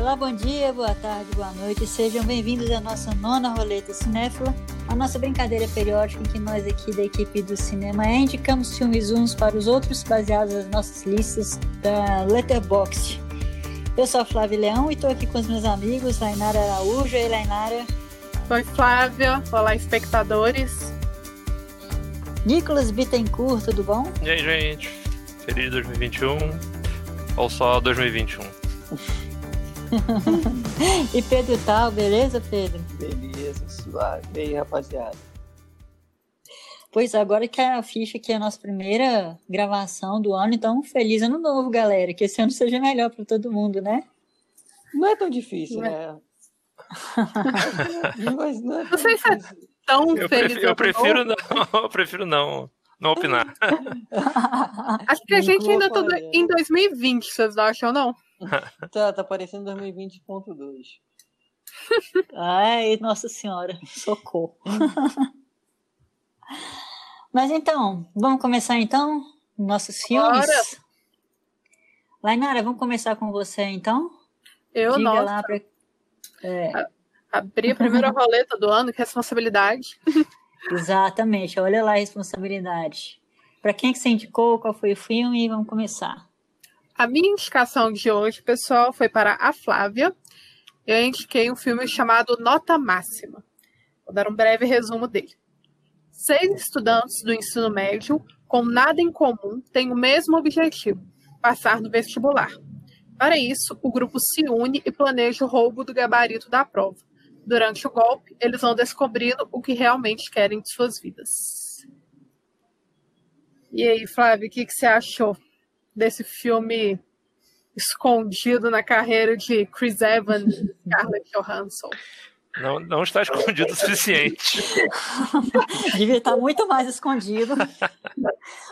Olá, bom dia, boa tarde, boa noite. Sejam bem-vindos à nossa nona roleta cinéfila, a nossa brincadeira periódica em que nós aqui da equipe do cinema indicamos filmes uns para os outros baseados nas nossas listas da Letterboxd. Eu sou a Flávia Leão e estou aqui com os meus amigos, Lainara Araújo. E Lainara? Oi, Flávia. Olá, espectadores. Nicolas Bittencourt, tudo bom? E aí, gente? Feliz 2021 ou só 2021? e Pedro Tal, beleza, Pedro? Beleza, suave. E aí, rapaziada? Pois agora que a ficha aqui é a nossa primeira gravação do ano, então feliz ano novo, galera. Que esse ano seja melhor para todo mundo, né? Não é tão difícil, né? Mas não, é não sei se é tão eu feliz. Prefiro, eu prefiro não, eu prefiro não, não opinar. Acho que a gente ainda tá em 2020, vocês acham, não? tá, tá parecendo 2020.2. Ai, nossa senhora, socorro. Mas então, vamos começar então nossos filmes? Bora. Lainara, vamos começar com você então? Eu não. Lá pra... é. Abrir a primeira roleta do ano, que responsabilidade. Exatamente, olha lá a responsabilidade. Para quem que você indicou, qual foi o filme? Vamos começar. A minha indicação de hoje, pessoal, foi para a Flávia. Eu indiquei um filme chamado Nota Máxima. Vou dar um breve resumo dele. Seis estudantes do ensino médio, com nada em comum, têm o mesmo objetivo: passar no vestibular. Para isso, o grupo se une e planeja o roubo do gabarito da prova. Durante o golpe, eles vão descobrindo o que realmente querem de suas vidas. E aí, Flávio, o que, que você achou? Desse filme escondido na carreira de Chris Evans e Scarlett Johansson. Não, não está escondido o suficiente. Devia estar muito mais escondido.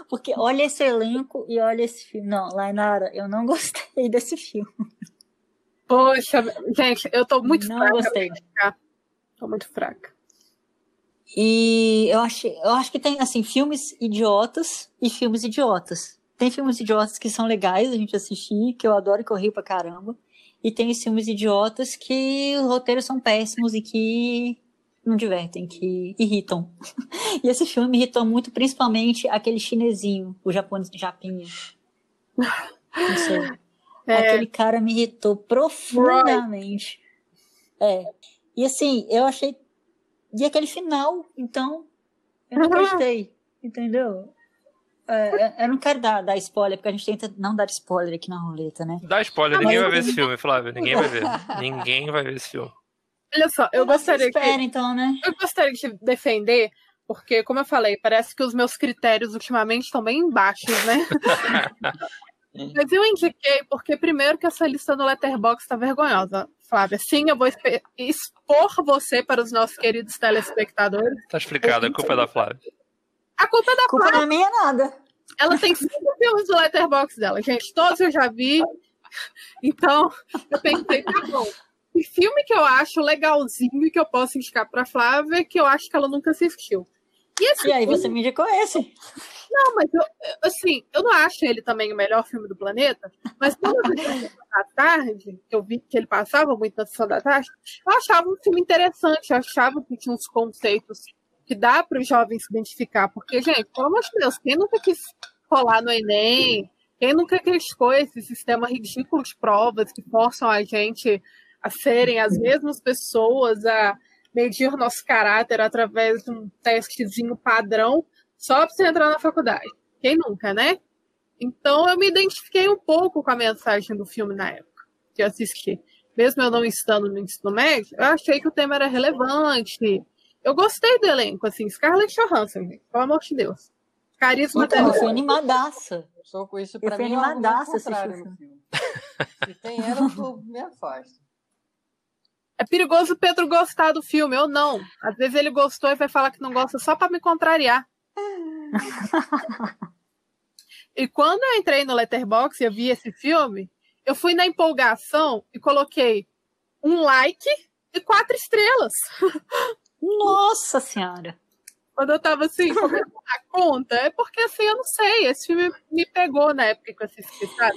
Porque olha esse elenco e olha esse filme. Não, Lainara, eu não gostei desse filme. Poxa, gente, eu tô muito não fraca. Não gostei. Tô muito fraca. E eu, achei, eu acho que tem, assim, filmes idiotas e filmes idiotas. Tem filmes idiotas que são legais a gente assistir, que eu adoro e que eu rio pra caramba. E tem os filmes idiotas que os roteiros são péssimos e que não divertem, que irritam. e esse filme me irritou muito, principalmente aquele chinesinho, o japonês, japinha. Não sei. É. Aquele cara me irritou profundamente. Right. É. E assim, eu achei. E aquele final, então, eu não gostei. Entendeu? É, eu não quero dar, dar spoiler, porque a gente tenta não dar spoiler aqui na roleta, né? Dá spoiler, ah, ninguém vai ver esse filme, Flávio. Ninguém vai ver. ninguém vai ver esse filme. Olha só, eu gostaria espera, que. então, né? Eu gostaria de defender, porque, como eu falei, parece que os meus critérios ultimamente estão bem baixos, né? Mas eu indiquei porque, primeiro, que essa lista no Letterboxd está vergonhosa, Flávia. Sim, eu vou expor você para os nossos queridos telespectadores. Tá explicado, a culpa é da Flávia. A culpa é da culpa Flávia. não é minha nada. Ela tem cinco filmes no letterbox dela, gente. Todos eu já vi. Então, eu pensei, tá bom. Que filme que eu acho legalzinho e que eu posso indicar pra Flávia que eu acho que ela nunca assistiu. E, e aí, filme... você me indicou esse? Não, mas eu, assim, eu não acho ele também o melhor filme do planeta, mas quando eu vi da tarde, eu vi que ele passava muito na sessão da tarde, eu achava um filme interessante, eu achava que tinha uns conceitos que dá para os jovens se identificar. Porque, gente, pelo amor de Deus, quem nunca quis colar no Enem? Quem nunca criticou esse sistema ridículo de provas que forçam a gente a serem as mesmas pessoas, a medir nosso caráter através de um testezinho padrão só para você entrar na faculdade? Quem nunca, né? Então eu me identifiquei um pouco com a mensagem do filme na época que eu assisti. Mesmo eu não estando no ensino médio, eu achei que o tema era relevante, eu gostei do elenco, assim, Scarlett Johansson, pelo amor de Deus. Carisma então, eu fui animadaça. Só com isso pra eu fui mim, animadaça é filme. Se tem ela, eu me afasto. É perigoso o Pedro gostar do filme, eu não. Às vezes ele gostou e vai falar que não gosta só para me contrariar. e quando eu entrei no Letterboxd e eu vi esse filme, eu fui na empolgação e coloquei um like e quatro estrelas. Nossa Senhora! Quando eu tava assim, a conta, é porque assim, eu não sei, esse filme me pegou na época que eu assisti, sabe?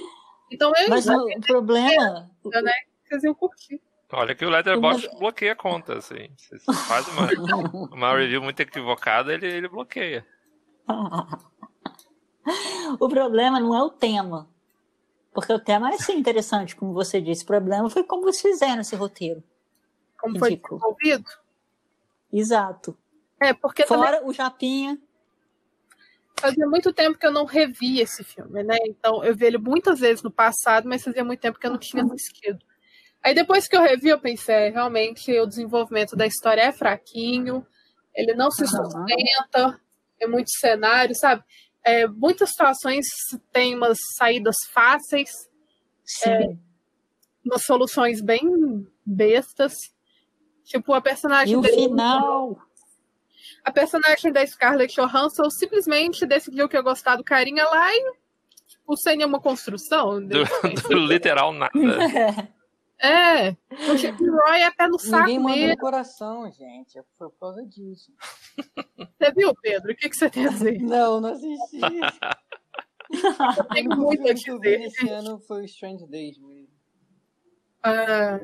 Então eu Mas o problema. né? vocês iam curtir. Olha que o Letterboxd bloqueia a conta, assim. Você faz uma, uma review muito equivocada, ele, ele bloqueia. o problema não é o tema. Porque o tema é sim interessante, como você disse. O problema foi como vocês fizeram esse roteiro. Como foi Ridículo. desenvolvido. Exato. É, porque também Fora o Japinha. fazia muito tempo que eu não revi esse filme, né? Então eu vi ele muitas vezes no passado, mas fazia muito tempo que eu não tinha assistido. Aí depois que eu revi, eu pensei, é, realmente o desenvolvimento da história é fraquinho, ele não se sustenta, é muito cenário, sabe? É, muitas situações têm umas saídas fáceis, Sim. umas soluções bem bestas. Tipo, a personagem e o dele- final. a personagem da Scarlett Johansson simplesmente decidiu que ia gostar do carinha lá e tipo, sem nenhuma construção. Do, do literal nada. É, o Jake Roy é pé no saco Ninguém manda mesmo. no coração, gente. É Foi por causa disso. Você viu, Pedro? O que, que você tem a dizer? Não, não assisti. Eu tenho O muito a dizer. esse ano foi o Strange Days mesmo. Ah,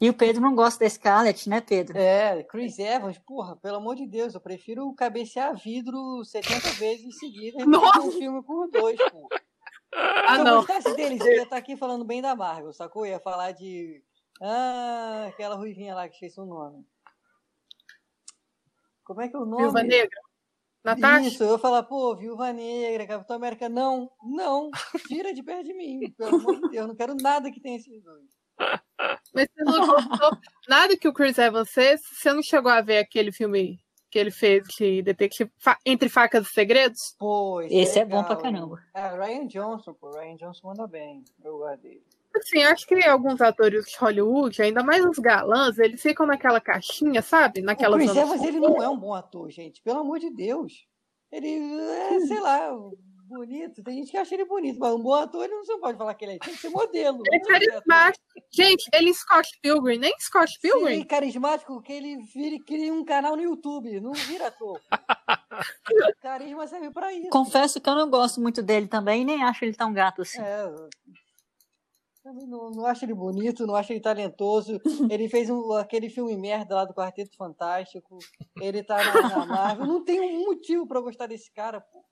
E o Pedro não gosta da Scarlett, né, Pedro? É, Chris Evans, porra, pelo amor de Deus, eu prefiro cabecear vidro 70 vezes seguidas do Nossa! um filme por dois, pô. ah, Se eu não. gostasse deles, eu ia estar aqui falando bem da Marvel, sacou? Eu ia falar de. Ah, aquela ruivinha lá que esqueci o nome. Como é que é o nome? Viúva Negra. Natasha? Isso, eu ia falar, pô, Viúva Negra, Capitão América. Não, não, tira de perto de mim, pelo amor de Deus, eu não quero nada que tenha esses dois. Mas você não gostou nada que o Chris Evans fez? Você não chegou a ver aquele filme que ele fez de detetive Fa- Entre Facas e Segredos? Pô, Esse é bom legal, pra caramba. É, Ryan Johnson, pô, Ryan Johnson manda bem, eu gosto dele. Assim, acho que alguns atores de Hollywood, ainda mais os galãs, eles ficam naquela caixinha, sabe? Naquela o Chris Evans, ele não é um bom ator, gente. Pelo amor de Deus. Ele é, sei lá, bonito. Tem gente que acha ele bonito, mas um bom ator, ele não pode falar que ele é. Tem que ser modelo. Ele é carismático. Gente, ele em Scott Pilgrim, nem Scott Pilgrim. é carismático, que ele vire, crie um canal no YouTube. Não vira ator. Carisma serve pra isso. Confesso que eu não gosto muito dele também, nem acho ele tão gato assim. É, também não, não acho ele bonito, não acho ele talentoso. Ele fez um- aquele filme merda lá do Quarteto Fantástico. Ele tá na, na Marvel. Não tem um motivo pra eu gostar desse cara, pô.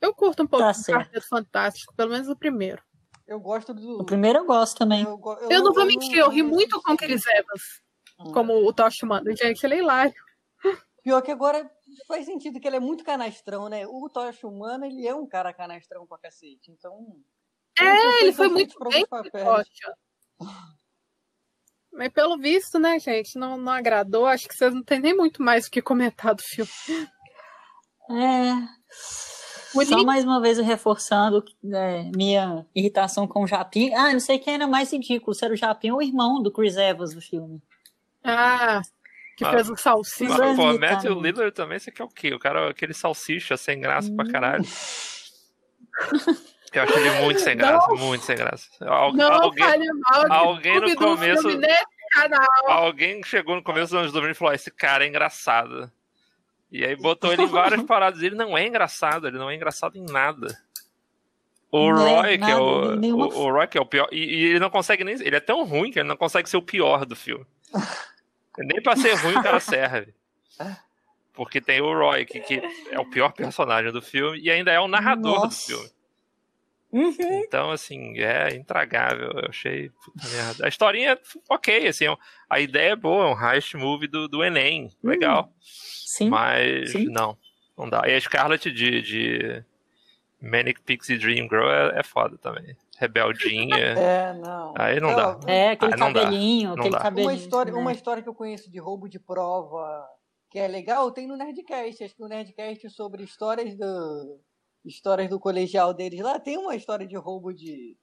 Eu curto um pouco Tá do certo. Quarteto Fantástico, pelo menos o primeiro. Eu gosto do. O primeiro eu gosto também. Eu, go- Eu não vou mentir, eu ri não muito com. Chris Evans, Hum. como o Tosh manda. Gente, ele é hilário. Pior que agora faz sentido que ele é muito canastrão, né? O Tocha Humano, ele é um cara canastrão pra cacete. Então. É, ele foi muito pra bem. Tocha. Mas pelo visto, né, gente, não, não agradou. Acho que vocês não têm nem muito mais o que comentar do filme. É. Só mais uma vez reforçando é, minha irritação com o Japim. Ah, não sei quem era mais ridículo, se era o Japim ou o irmão do Chris Evans do filme. Ah, que Ah, fez o salsicha. Mas- pô, Matthew Lillard também, você quer o quê? O cara, aquele salsicha sem graça pra caralho. Eu acho ele muito sem graça, muito sem graça. Al- Não alguém, fale mal de alguém no começo- filme nesse canal. alguém chegou no começo dos anos 2000 e falou: esse cara é engraçado. E aí botou ele em várias paradas. Ele não é engraçado, ele não é engraçado em nada. O Não é Roy, que é nada, o, nenhuma- o, o Roy, que é o pior. E, e ele não consegue nem. Ele é tão ruim que ele não consegue ser o pior do filme. nem pra ser ruim o cara serve. Porque tem o Roy, que, que é o pior personagem do filme, e ainda é o narrador Nossa. do filme. Uhum. Então, assim, é intragável. Eu achei puta merda. A historinha, ok, assim, a ideia é boa, é um heist movie do, do Enem, legal. Sim. Mas sim. não, não dá. E a Scarlett de, de Manic Pixie Dream Girl é, é foda também. Rebeldinha. É, não. Aí não dá. É, aquele não dá, cabelinho, aquele dá. cabelinho. Uma história, né? uma história que eu conheço de roubo de prova que é legal, tem no Nerdcast. Acho que no Nerdcast sobre histórias do, histórias do colegial deles lá, tem uma história de roubo de,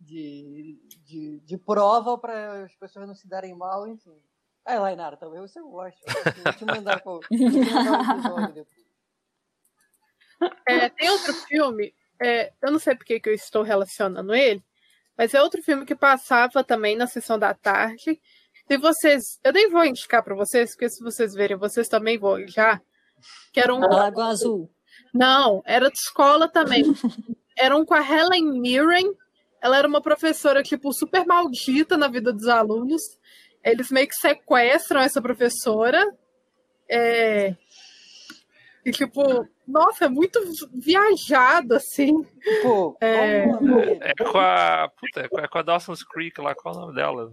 de, de, de prova para as pessoas não se darem mal, enfim. Aí, Lainara, talvez você goste. Eu Vou te mandar, um episódio depois. É, tem outro filme, é, eu não sei porque que eu estou relacionando ele, mas é outro filme que passava também na sessão da tarde. E vocês, eu nem vou indicar para vocês, porque se vocês verem, vocês também vão já. Que era um. Lagoa Azul. Não, era de escola também. Era um com a Helen Mirren ela era uma professora, tipo, super maldita na vida dos alunos. Eles meio que sequestram essa professora. É... E, tipo, nossa, é muito viajado, assim. Pô, É. É com a. Puta, é com- é com a Dawson's Creek lá, qual é o nome dela?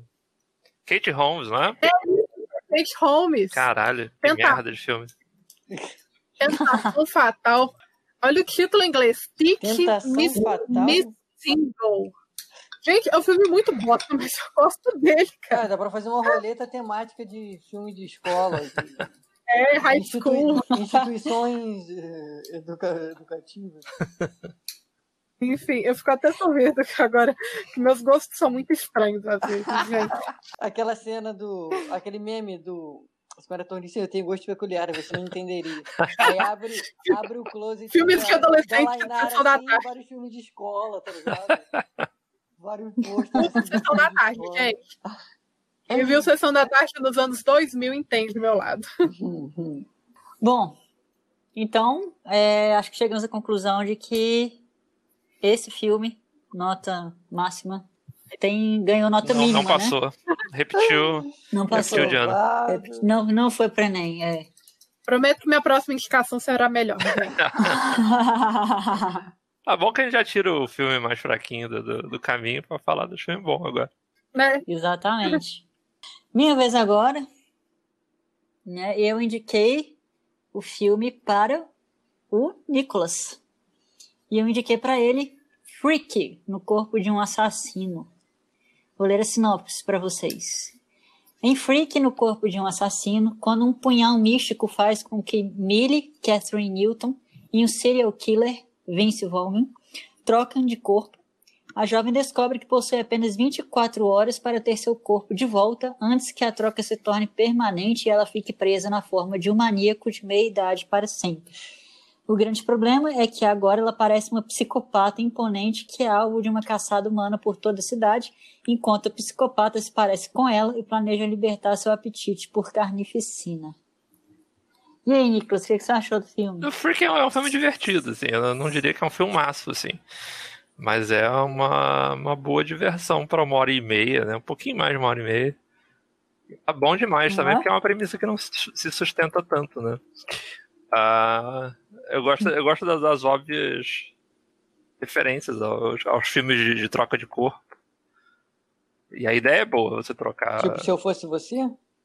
Kate Holmes, não é? Kate Holmes. Caralho, que merda de filme. Tentação Fatal. Olha o título em inglês. Tick Tentação Miss, Single. Gente, é um filme muito bosta, mas eu gosto dele, cara. Cara, dá pra fazer uma roleta temática de filme de escola. de- É high institui- school. instituições eh, educa- educativas. Enfim, eu fico até sorrindo que agora que meus gostos são muito estranhos às vezes, gente. Aquela cena do. aquele meme do. Os dizem, eu tenho gosto peculiar, você não entenderia. Aí abre, abre o closet. Filmes de adolescente, sessão da tarde. vários filmes de escola, tá ligado? vários assim, de Sessão da tarde, gente. Quem viu Sessão da Tarde nos anos 2000 entende do meu lado. Bom, então, é, acho que chegamos à conclusão de que esse filme, nota máxima, tem, ganhou nota não, mínima, não passou. Repetiu. Não passou. Repetiu de ano. Claro. Não, não foi para Enem, é. Prometo que minha próxima indicação será melhor. Tá bom que a gente já tira o filme mais fraquinho do, do, do caminho pra falar do filme bom agora. Né? Exatamente. Minha vez agora, né? Eu indiquei o filme para o Nicholas. E eu indiquei para ele Freaky, no corpo de um assassino. Vou ler a sinopse para vocês. Em Freak, no corpo de um assassino, quando um punhal místico faz com que Millie, Catherine Newton e um serial killer, Vince Vaughn, trocam de corpo, a jovem descobre que possui apenas 24 horas para ter seu corpo de volta antes que a troca se torne permanente e ela fique presa na forma de um maníaco de meia idade para sempre. O grande problema é que agora ela parece uma psicopata imponente que é alvo de uma caçada humana por toda a cidade, enquanto a psicopata se parece com ela e planeja libertar seu apetite por carnificina. E aí, Nicolas, o que você achou do filme? O Freak é um, é um filme divertido, assim. Eu não diria que é um filmaço, assim. Mas é uma, uma boa diversão pra uma hora e meia, né? Um pouquinho mais de uma hora e meia. Tá bom demais também, Uhum. porque é uma premissa que não se se sustenta tanto, né? Ah, eu gosto, eu gosto das, das óbvias referências aos, aos filmes de, de troca de corpo. E a ideia é boa, você trocar. Tipo, se eu fosse você?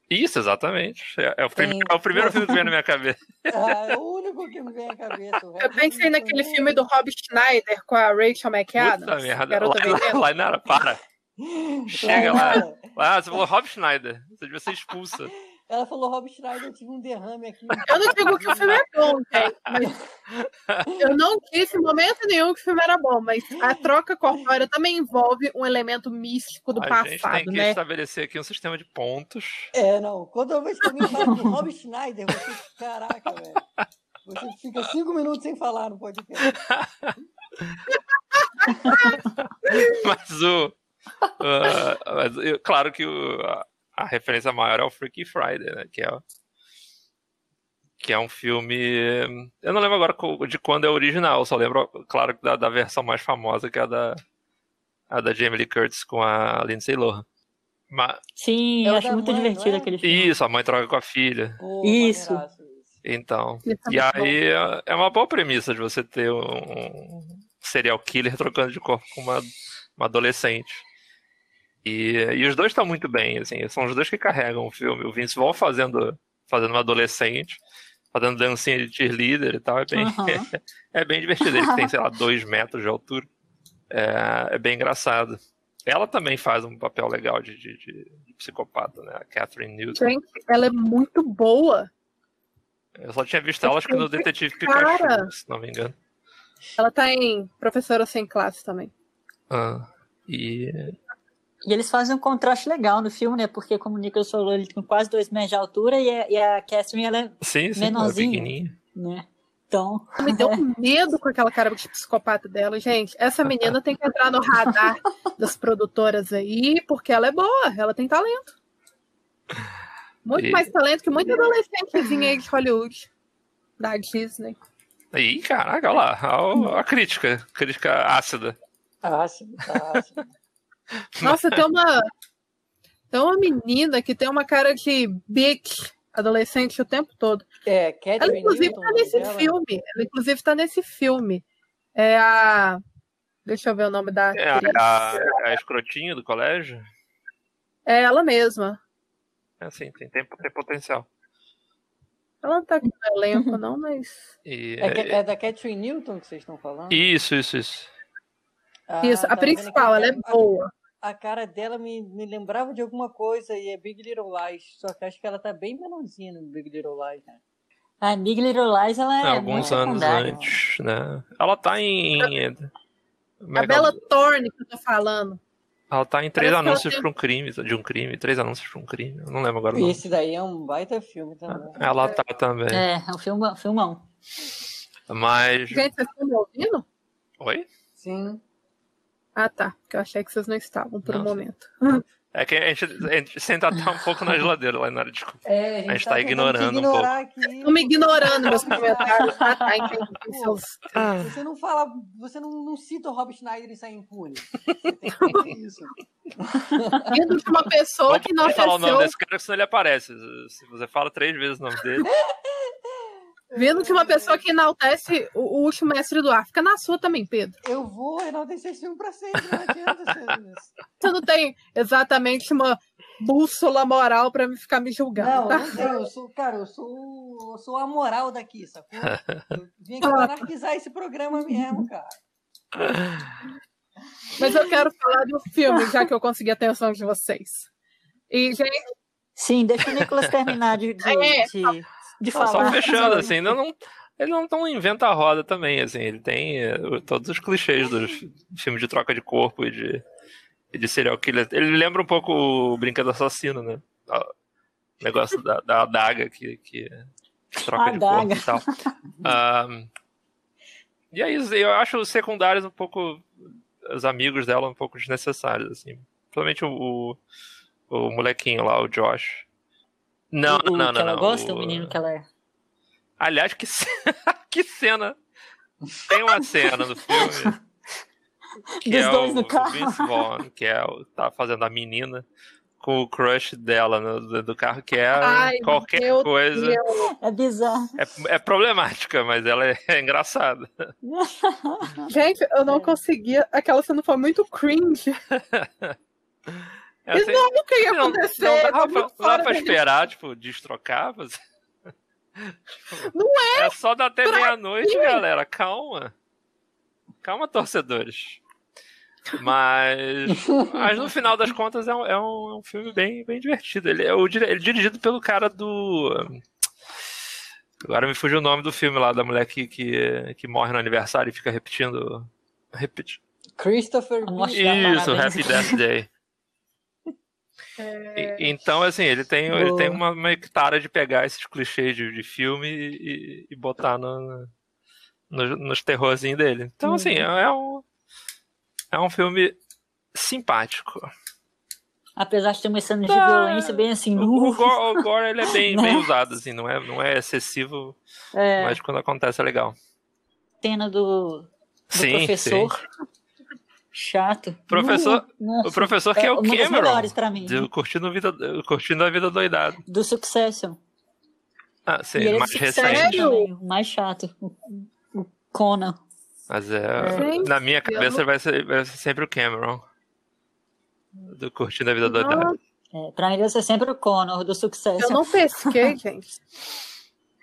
Isso, exatamente. É, é o, Tem- é o primeiro filme que vem na minha cabeça. Ah, é o único que me vem à cabeça. Eu pensei naquele filme do Rob Schneider com a Rachel McAdams. Puta merda. Lá, Veneno. lá, Nara, para. Chega lá. Lainara, Ah, você falou Rob Schneider. Você devia ser expulsa. Ela falou Rob Schneider, eu tive um derrame aqui. Eu não digo que o filme é bom, gente, mas eu não disse em momento nenhum que o filme era bom, mas a troca corpórea também envolve um elemento místico do a gente tem passado, que né? estabelecer aqui um sistema de pontos. É, não. Quando eu vejo que alguém fala do Rob Schneider, você. Caraca, velho. Você fica cinco minutos sem falar no podcast. Mas o. ah, mas eu- claro que o- a, a referência maior é o Freaky Friday, né? Que é, que é um filme. Eu não lembro agora de quando é o original, só lembro, claro, da, da versão mais famosa, que é a da, a da Jamie Lee Curtis com a Lindsay Lohan. Mas, Sim, É eu acho da muito mãe, divertido é? aquele filme. isso, a mãe troca com a filha. Pô, Isso. Então. É E aí é- é uma boa premissa de você ter um serial killer trocando de corpo com uma, uma adolescente. E, e os dois estão muito bem, assim, são os dois que carregam o filme. O Vince Vaughn fazendo, fazendo uma adolescente, fazendo dancinha de cheerleader e tal, é bem, Aham. é bem divertido. Ele tem, sei lá, dois metros de altura. É, é bem engraçado. Ela também faz um papel legal de, de, de- de psicopata, né? A Catherine Newton. Gente, ela é muito boa. Eu só tinha visto ela, acho que no Detetive Cara! Pikachu, se não me engano. Ela tá em Professora Sem Classe também. Ah, e E eles fazem um contraste legal no filme, né? Porque, como o Nicolas falou, ele tem quase dois metros de altura e a, e a Catherine, ela é, Sim, sim, Menorzinha. é pequenininha. né? Então, Me deu medo com aquela cara de psicopata dela. Gente, essa menina tem que entrar no radar das produtoras aí, porque ela é boa, ela tem talento. Muito E- mais talento que muita adolescentezinha aí de Hollywood. Da Disney. Ih, caraca, olha lá, olha a crítica, crítica ácida. Ah, sim. Nossa, tem uma. Tem uma menina que tem uma cara de bitch adolescente o tempo todo. É, Ela, Catherine inclusive, Newton, tá nesse dela. filme. Ela, inclusive, tá nesse filme. É a. Deixa eu ver o nome da É a, a, a escrotinha do colégio. É ela mesma. É assim, tem, tem, tem potencial. Ela não tá aqui no elenco, não, mas. E, É, que- é da Catherine Newton que vocês estão falando? Isso, isso, isso. Ah, Isso, tá a aqui, principal, ela é a- boa. A cara dela me, me lembrava de alguma coisa e é Big Little Lies. Só que acho que ela tá bem menorzinha no Big Little Lies, né? A Big Little Lies, ela é Alguns anos antes, né? Ela tá em. é A ela- Bela Thorne que eu tô falando. Ela tá em três Parece anúncios tem- pra um crime, de um crime, três anúncios pra um crime. Eu não lembro agora E esse daí é um baita filme também. Ela tá também. É, é um filma, filmão. Mas. Gente, vocês estão me ouvindo? Oi? Sim. Ah, tá. Porque eu achei que vocês não estavam por um Não, momento. É que a gente, a gente senta até um pouco na geladeira lá na desculpa. É, A gente tá tentando te ignorando um aqui. Estão me ignorando meus comentários. Ah, tá, entendi. Seus... Você não fala, você não, não cita o Rob Schneider e sai impune. Que isso. Vindo de uma pessoa que não falar o nome desse cara, senão ele aparece. Se você fala três vezes o nome dele. Vindo de uma pessoa que enaltece o, o último mestre do ar. Fica na sua também, Pedro. Eu vou enaltecer esse filme pra sempre, não adianta. Você... Você não tem exatamente uma bússola moral pra me ficar me julgando, Não, tá? eu não tenho. Eu sou, cara, eu sou, eu sou a moral daqui, sacou? Eu vim aqui pra anarquizar esse programa mesmo, cara. Mas eu quero falar do filme, já que eu consegui a atenção de vocês. E, gente, Sim, deixa o Nicolas terminar de, de, É. de, Não, falar. só fechando, assim, não, não, ele não, não inventa a roda também, assim, ele tem eh, todos os clichês dos filmes de troca de corpo e de, e de serial killer. Ele lembra um pouco o Brinquedo Assassino, né? O negócio da, da adaga que, que troca de Adaga. corpo e tal. Ahn, e é isso, eu acho os secundários um pouco, os amigos dela um pouco desnecessários, assim. Principalmente o, o, o molequinho lá, o Josh. Não, o, o não, não, que ela não. gosta, o- o menino que ela é. Aliás, que, que cena. Tem uma cena no filme. Que Dos é dois o no carro. Vince Vaughn, que é o, tá fazendo a menina com o crush dela no, do- do carro, que é Ai, qualquer meu coisa. Deus. É bizarro. É, é problemática, mas ela é, é engraçada. gente, eu não conseguia. Aquela cena foi muito cringe. É assim, Isso nunca ia não, acontecer. não dá pra, muito não pra esperar, tipo, destrocar. Mas... Não é! só dar até meia-noite, galera. Calma. Calma, torcedores. Mas, mas no final das contas é um, é um, é um filme bem, bem divertido. Ele é, o, ele é dirigido pelo cara do. Agora me fugiu o nome do filme lá, da mulher que, que, que morre no aniversário e fica repetindo. Repeti... Christopher Isso. Happy Death Day. É, E- então, assim, ele tem, ele tem uma, uma tara de pegar esses clichês de, de filme e, e botar no, no- nos terrorzinhos dele. Então, assim, é, é um, é um filme simpático. Apesar de ter umas cenas de Tá. violência bem assim. O, o gore, o gore, ele é bem, Né? bem usado, assim, não é, não é excessivo, é, mas quando acontece é legal. cena do, do Sim, professor. Chato. Professor- Uh, nossa. O professor que é, o uma das Cameron, pra mim. do Curtindo, Vida, Curtindo a Vida Doidada. Do Succession. Ah, sim, ele é mais do recente. Também, o mais chato. O, o Conan. Mas é, Gente, na minha cabeça vai, ser, vai ser sempre o Cameron. Do Curtindo a Vida Doidada. É, pra mim deve ser sempre o Connor do Succession. eu não pesquei, gente.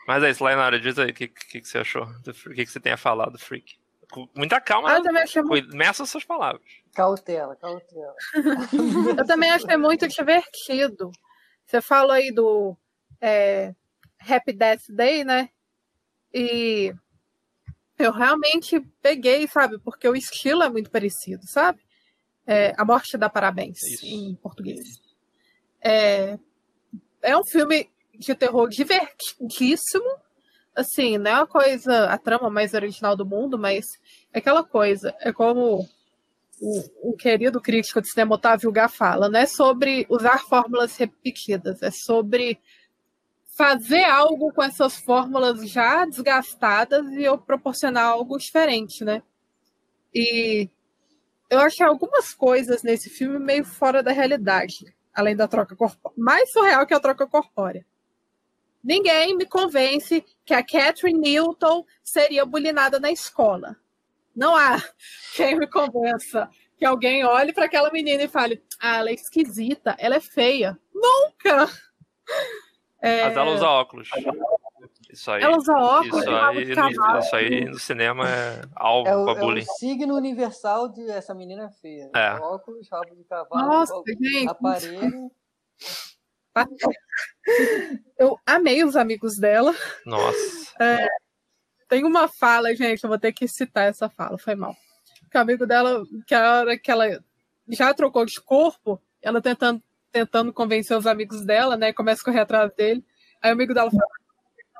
Mas é isso, Lainara, diz aí o que, que, que você achou, o que, que você tem a falar do Freak. Com muita calma, Ah, eu né? também achei muito, Cuida- meça suas palavras. Cautela, cautela. eu também achei muito divertido. Você falou aí do é, Happy Death Day, né? E eu realmente peguei, sabe? Porque o estilo é muito parecido, sabe? É, a Morte dá Parabéns, Isso. em português. É, é um filme de terror divertidíssimo. Assim, não é uma coisa, a trama mais original do mundo, mas é aquela coisa. É como o, o querido crítico de cinema Otávio Gá fala, não é sobre usar fórmulas repetidas, é sobre fazer algo com essas fórmulas já desgastadas e eu proporcionar algo diferente, né? E eu achei algumas coisas nesse filme meio fora da realidade, além da troca corpórea. Mais surreal que a troca corpórea. Ninguém me convence que a Catherine Newton seria bulinada na escola. Não há quem me convença que alguém olhe para aquela menina e fale: ah, ela é esquisita, ela é feia. Nunca! É... Mas ela usa óculos. Isso aí, ela usa óculos. Isso aí, no, isso aí no cinema é alvo é pra bullying. É o signo universal de essa menina é feia. É. Óculos, rabo de cavalo, Nossa, gente. aparelho. Eu amei os amigos dela. Nossa. É, tem uma fala, gente, eu vou ter que citar essa fala, foi mal. Que o amigo dela, que a hora que ela já trocou de corpo, ela tentando, tentando convencer os amigos dela, né? Começa a correr atrás dele. Aí o amigo dela fala: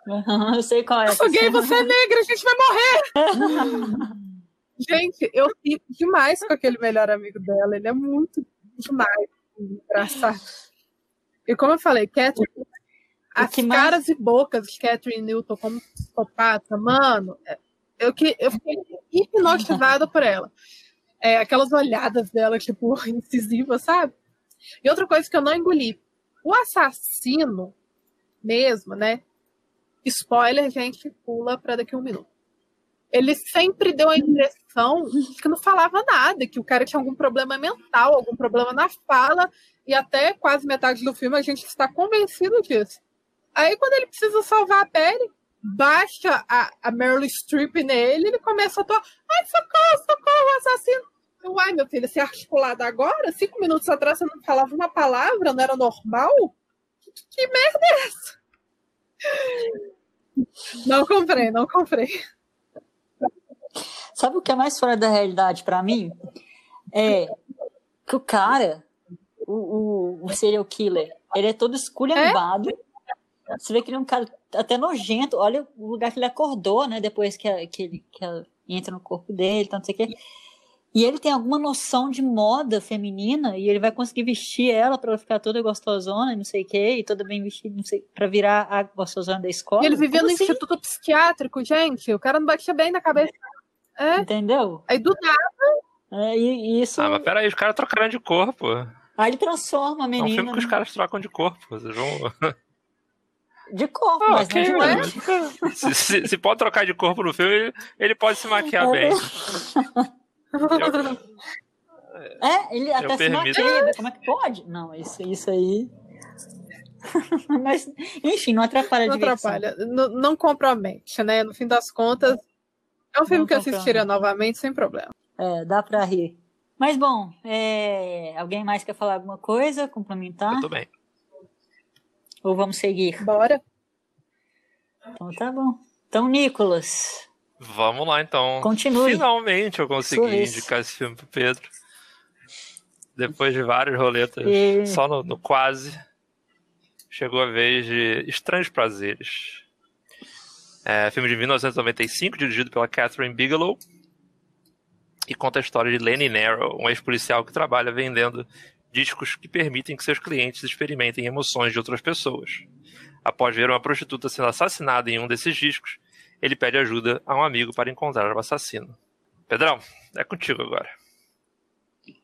Uhum, eu sei qual é. Eu sou gay, você é negra, a gente vai morrer! gente, eu ri demais com aquele melhor amigo dela. Ele é muito demais, engraçado. E como eu falei, Catherine, as caras mais... e bocas de Catherine Newton como psicopata, mano, é, eu, que, eu fiquei hipnotizada por ela. É, aquelas olhadas dela, tipo, incisivas, sabe? E outra coisa que eu não engoli. O assassino mesmo, né? Spoiler, gente, pula para daqui a um minuto. Ele sempre deu a impressão que não falava nada, que o cara tinha algum problema mental, algum problema na fala, e até quase metade do filme a gente está convencido disso. Aí, quando ele precisa salvar a pele, baixa a, a Meryl Streep nele, ele começa a atuar. Ai, socorro, socorro, assassino. Eu, ai, meu filho, você é articulado agora? Cinco minutos atrás você não falava uma palavra, não era normal? Que, que merda é essa? Não comprei, não comprei. Sabe o que é mais fora da realidade para mim? É que o cara o, o, o serial killer, ele é todo esculhambado. É? Você vê que ele é um cara até nojento. Olha o lugar que ele acordou, né? Depois que, a, que, ele, que ela entra no corpo dele, tanto sei o que. E ele tem alguma noção de moda feminina e ele vai conseguir vestir ela para ela ficar toda gostosona, não sei o que, e toda bem vestida, não sei, para virar a gostosona da escola. E ele vivia Como no assim? instituto psiquiátrico, gente. O cara não batia bem na cabeça. É. Entendeu? Aí do nada. É, e, isso. Ah, mas peraí, os caras trocaram de corpo. Aí ele transforma a menina. É um filme que os caras trocam de corpo. Vocês vão. De corpo, ah, mas okay, não é. Se, se, se, pode trocar de corpo no filme, ele, ele pode se maquiar é. bem. é, ele até se maquia. Como é que pode? Não, isso, isso aí. mas, enfim, não atrapalha não a diversão. atrapalha, não, não compromete, né? No fim das contas, é um filme que eu assistiria novamente sem problema. É, dá pra rir. Mas bom, é... alguém mais quer falar alguma coisa, complementar? Muito bem. Ou vamos seguir? Bora. Então tá bom. Então, Nicolas. Vamos lá então. Continue. Finalmente eu consegui indicar esse filme pro Pedro. Depois de várias roletas, e... só no, no quase, chegou a vez de Estranhos Prazeres. É, filme de 1995, dirigido pela Catherine Bigelow e conta a história de Lenny Narrow, um ex-policial que trabalha vendendo discos que permitem que seus clientes experimentem emoções de outras pessoas. Após ver uma prostituta sendo assassinada em um desses discos, ele pede ajuda a um amigo para encontrar o assassino. Pedrão, é contigo agora.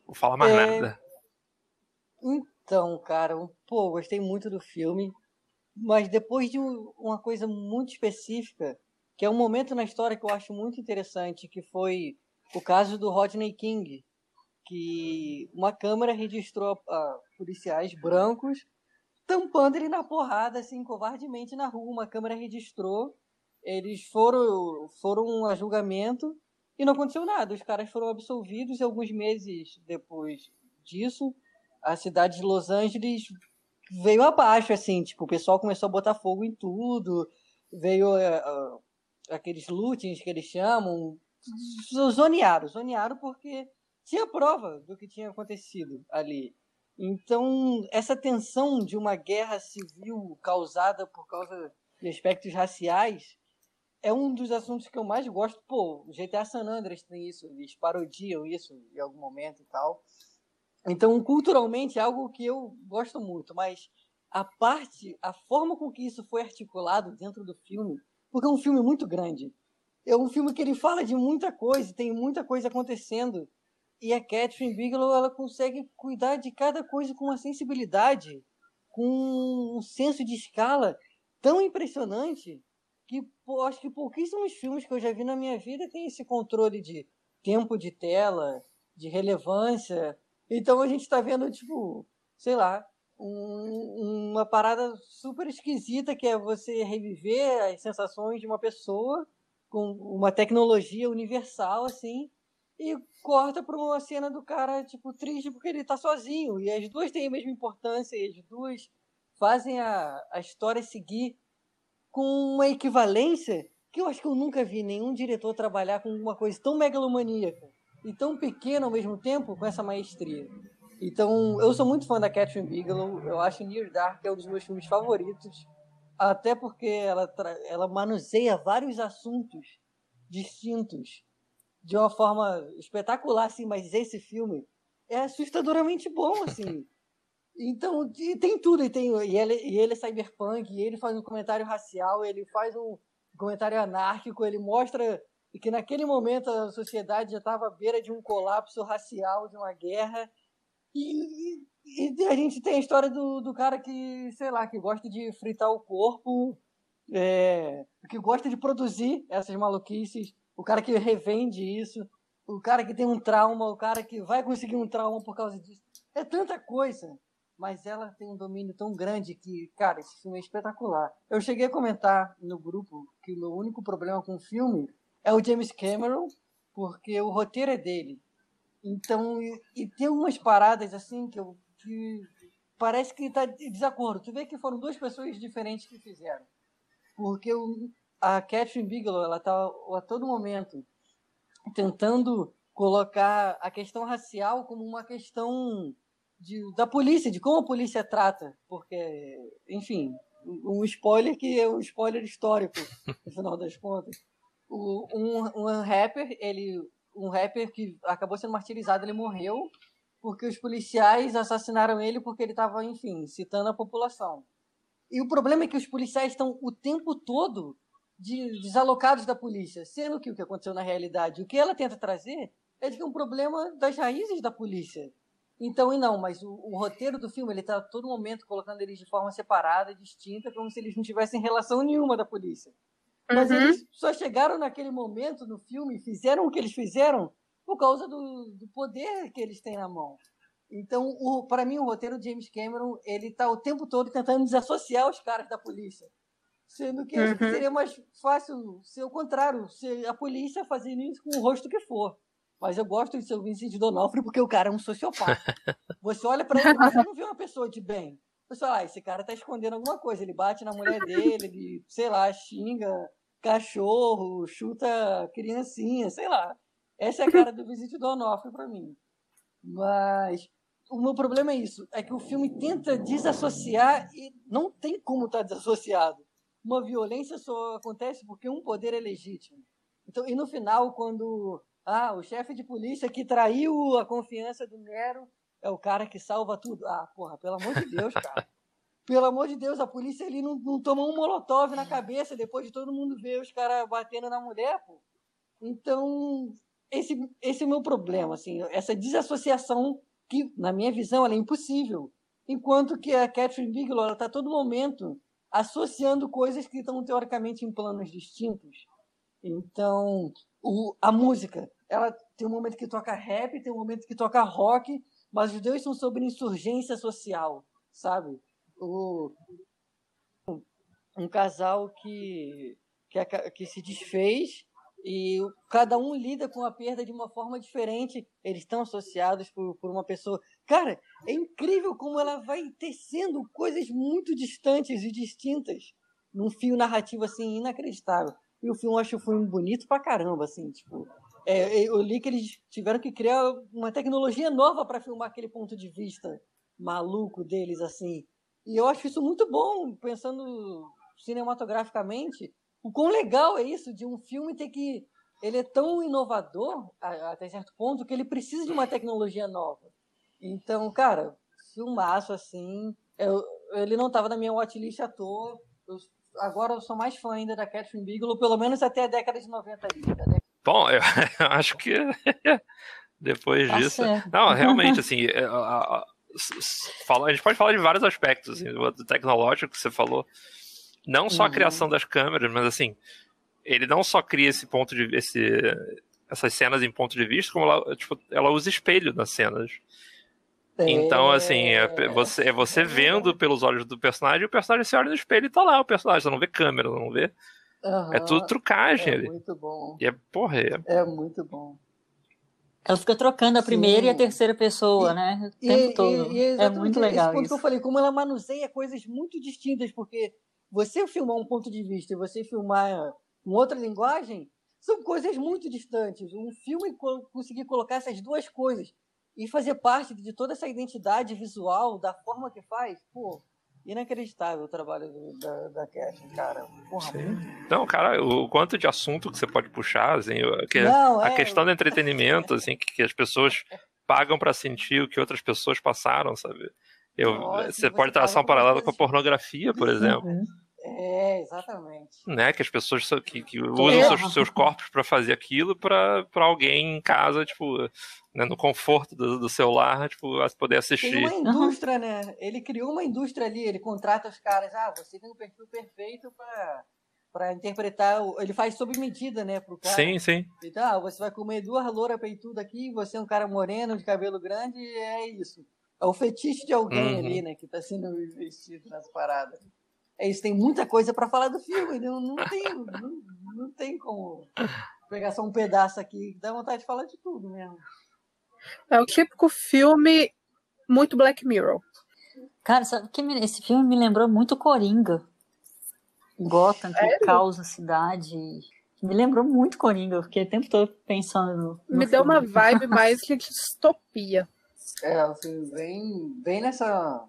Vou falar mais é... nada. Então, cara, pô, gostei muito do filme, mas depois de uma coisa muito específica, que é um momento na história que eu acho muito interessante, que foi o caso do Rodney King, que uma câmera registrou uh, policiais brancos tampando ele na porrada, assim, covardemente na rua. Uma câmera registrou, eles foram, foram a julgamento e não aconteceu nada. Os caras foram absolvidos e alguns meses depois disso, a cidade de Los Angeles veio abaixo, assim, tipo, o pessoal começou a botar fogo em tudo, veio uh, aqueles lootings que eles chamam, zonearam, zonearam porque tinha prova do que tinha acontecido ali. Então, essa tensão de uma guerra civil causada por causa de aspectos raciais é um dos assuntos que eu mais gosto. Pô, o GTA San Andreas tem isso, eles parodiam isso em algum momento e tal. Então, culturalmente é algo que eu gosto muito, mas a parte, a forma com que isso foi articulado dentro do filme, porque é um filme muito grande, é um filme que ele fala de muita coisa, tem muita coisa acontecendo. e a Catherine Bigelow ela consegue cuidar de cada coisa com uma sensibilidade, com um senso de escala tão impressionante que acho que pouquíssimos filmes que eu já vi na minha vida têm esse controle de tempo de tela, de relevância. Então a gente está vendo, tipo, sei lá, um, uma parada super esquisita que é você reviver as sensações de uma pessoa com uma tecnologia universal, assim, e corta para uma cena do cara, tipo, triste porque ele tá sozinho. E as duas têm a mesma importância, e as duas fazem a, a história seguir com uma equivalência que eu acho que eu nunca vi nenhum diretor trabalhar com uma coisa tão megalomaníaca e tão pequena ao mesmo tempo com essa maestria. Então, eu sou muito fã da Catherine Bigelow. Eu acho Near Dark é um dos meus filmes favoritos, até porque ela, ela manuseia vários assuntos distintos de uma forma espetacular, assim, mas esse filme é assustadoramente bom, assim. Então, tem tudo, e, tem, e, ele, e ele é cyberpunk, ele faz um comentário racial, ele faz um comentário anárquico, ele mostra que naquele momento a sociedade já estava à beira de um colapso racial, de uma guerra, e, e, e, a gente tem a história do, do cara que, sei lá, que gosta de fritar o corpo, é, que gosta de produzir essas maluquices, o cara que revende isso, o cara que tem um trauma, o cara que vai conseguir um trauma por causa disso. É tanta coisa mas ela tem um domínio tão grande que, cara, esse filme é espetacular. Eu cheguei a comentar no grupo que o meu único problema com o filme é o James Cameron, porque o roteiro é dele. Então, e, e tem umas paradas assim que, eu, que parece que está de desacordo. Tu vê que foram duas pessoas diferentes que fizeram. Porque o, a Catherine Bigelow, ela tá a todo momento tentando colocar a questão racial como uma questão de, da polícia, de como a polícia trata, porque, enfim, um spoiler que é um spoiler histórico, no final das contas. Um, um rapper, ele, um rapper que acabou sendo martirizado, ele morreu porque os policiais assassinaram ele porque ele estava, enfim, citando a população. E o problema é que os policiais estão o tempo todo de, desalocados da polícia, sendo que o que aconteceu na realidade, o que ela tenta trazer é de que é um problema das raízes da polícia então, e não, mas o, o roteiro do filme, ele tá todo momento colocando eles de forma separada, distinta, como se eles não tivessem relação nenhuma da polícia. Mas uhum. eles só chegaram naquele momento no filme, fizeram o que eles fizeram por causa do, do poder que eles têm na mão. Então, para mim, o roteiro de James Cameron, ele tá o tempo todo tentando desassociar os caras da polícia. Sendo que uhum. seria mais fácil ser o contrário, ser a polícia fazendo isso com o rosto que for. Mas eu gosto de ser o Vincent Donofrio porque o cara é um sociopata. Você olha para ele, você não vê uma pessoa de bem. Você fala, ah, esse cara tá escondendo alguma coisa. Ele bate na mulher dele, ele, sei lá, xinga cachorro, chuta criancinha, sei lá. Essa é a cara do Vincent Donofrio para mim. Mas o meu problema é isso, é que o filme tenta desassociar e não tem como estar tá desassociado. Uma violência só acontece porque um poder é legítimo. Então, e no final, quando ah, o chefe de polícia que traiu a confiança do Nero é o cara que salva tudo. Ah, porra, pelo amor de Deus, cara. pelo amor de Deus, a polícia ali não, não tomou um molotov na cabeça depois de todo mundo ver os caras batendo na mulher, pô. Então, esse, esse é o meu problema, assim, essa desassociação que, na minha visão, ela é impossível. Enquanto que a Catherine Bigelow, ela está todo momento associando coisas que estão teoricamente em planos distintos. Então, o, a música, ela tem um momento que toca rap, tem um momento que toca rock, mas os dois são sobre insurgência social, sabe? O, um casal que, que, que se desfez e cada um lida com a perda de uma forma diferente. Eles estão associados por, por uma pessoa. Cara, é incrível como ela vai tecendo coisas muito distantes e distintas num fio narrativo assim inacreditável. E o filme, eu acho o filme bonito pra caramba, assim, tipo. É, eu li que eles tiveram que criar uma tecnologia nova para filmar aquele ponto de vista maluco deles, assim. E eu acho isso muito bom, pensando cinematograficamente, o quão legal é isso de um filme ter que. Ele é tão inovador, até certo ponto, que ele precisa de uma tecnologia nova. Então, cara, filmaço assim. Eu, ele não estava na minha watchlist à toa. Eu agora eu sou mais fã ainda da Catherine Bigelow, pelo menos até a década de 90 ali. Bom, eu acho que Depois Tá disso. certo. Não, realmente, assim, é, a, a- a gente pode falar de vários aspectos, assim, do tecnológico que você falou. Não só a Uhum. criação das câmeras, mas assim, ele não só cria esse ponto de esse, essas cenas em ponto de vista, como ela, tipo, ela usa espelho nas cenas. Então, assim, é, É. você, é você vendo pelos olhos do personagem e o personagem se olha no espelho e tá lá o personagem. Você não vê câmera, não vê. É tudo trucagem É ali. muito bom. E é, porra, é, É muito bom. Ela fica trocando a primeira e a Sim. terceira pessoa, E- né? O tempo e- todo. e é muito esse legal ponto que isso. eu falei, como ela manuseia coisas muito distintas, porque você filmar um ponto de vista e você filmar uma outra linguagem são coisas muito distantes. Um filme co- conseguir colocar essas duas coisas e fazer parte de toda essa identidade visual, da forma que faz, pô, inacreditável o trabalho do- da, da Cashin, cara. Porra. Então, cara, o quanto de assunto que você pode puxar, assim, o- que Não, a é, questão do entretenimento, assim, que, que as pessoas pagam pra sentir o que outras pessoas passaram, sabe? Eu, Nossa, você você pode traçar um paralelo com a pornografia, por exemplo, É, exatamente. né? Que as pessoas que, que usam seus, seus corpos pra fazer aquilo pra alguém em casa, tipo, né, no conforto do, do celular, tipo, poder Tem assistir. uma indústria, né? Ele criou uma indústria ali, ele contrata os caras, ah, você tem um perfil perfeito pra, pra interpretar, ele faz sob medida, né, pro cara. Sim, sim. Então, ah, você vai comer duas louras peitudas aqui, você é um cara moreno, de cabelo grande, e é isso. É o fetiche de alguém Uhum. ali, né, que tá sendo investido nas paradas. É isso, tem muita coisa pra falar do filme, não, não, tem, não, não tem como pegar só um pedaço aqui, dá vontade de falar de tudo mesmo. É o típico filme muito Black Mirror. Cara, sabe que me- esse filme me lembrou muito Coringa. Gotham, que causa a cidade. Me lembrou muito Coringa. Fiquei o tempo todo pensando no. no Me deu filme. uma vibe mais de distopia. É, o filme bem, bem nessa.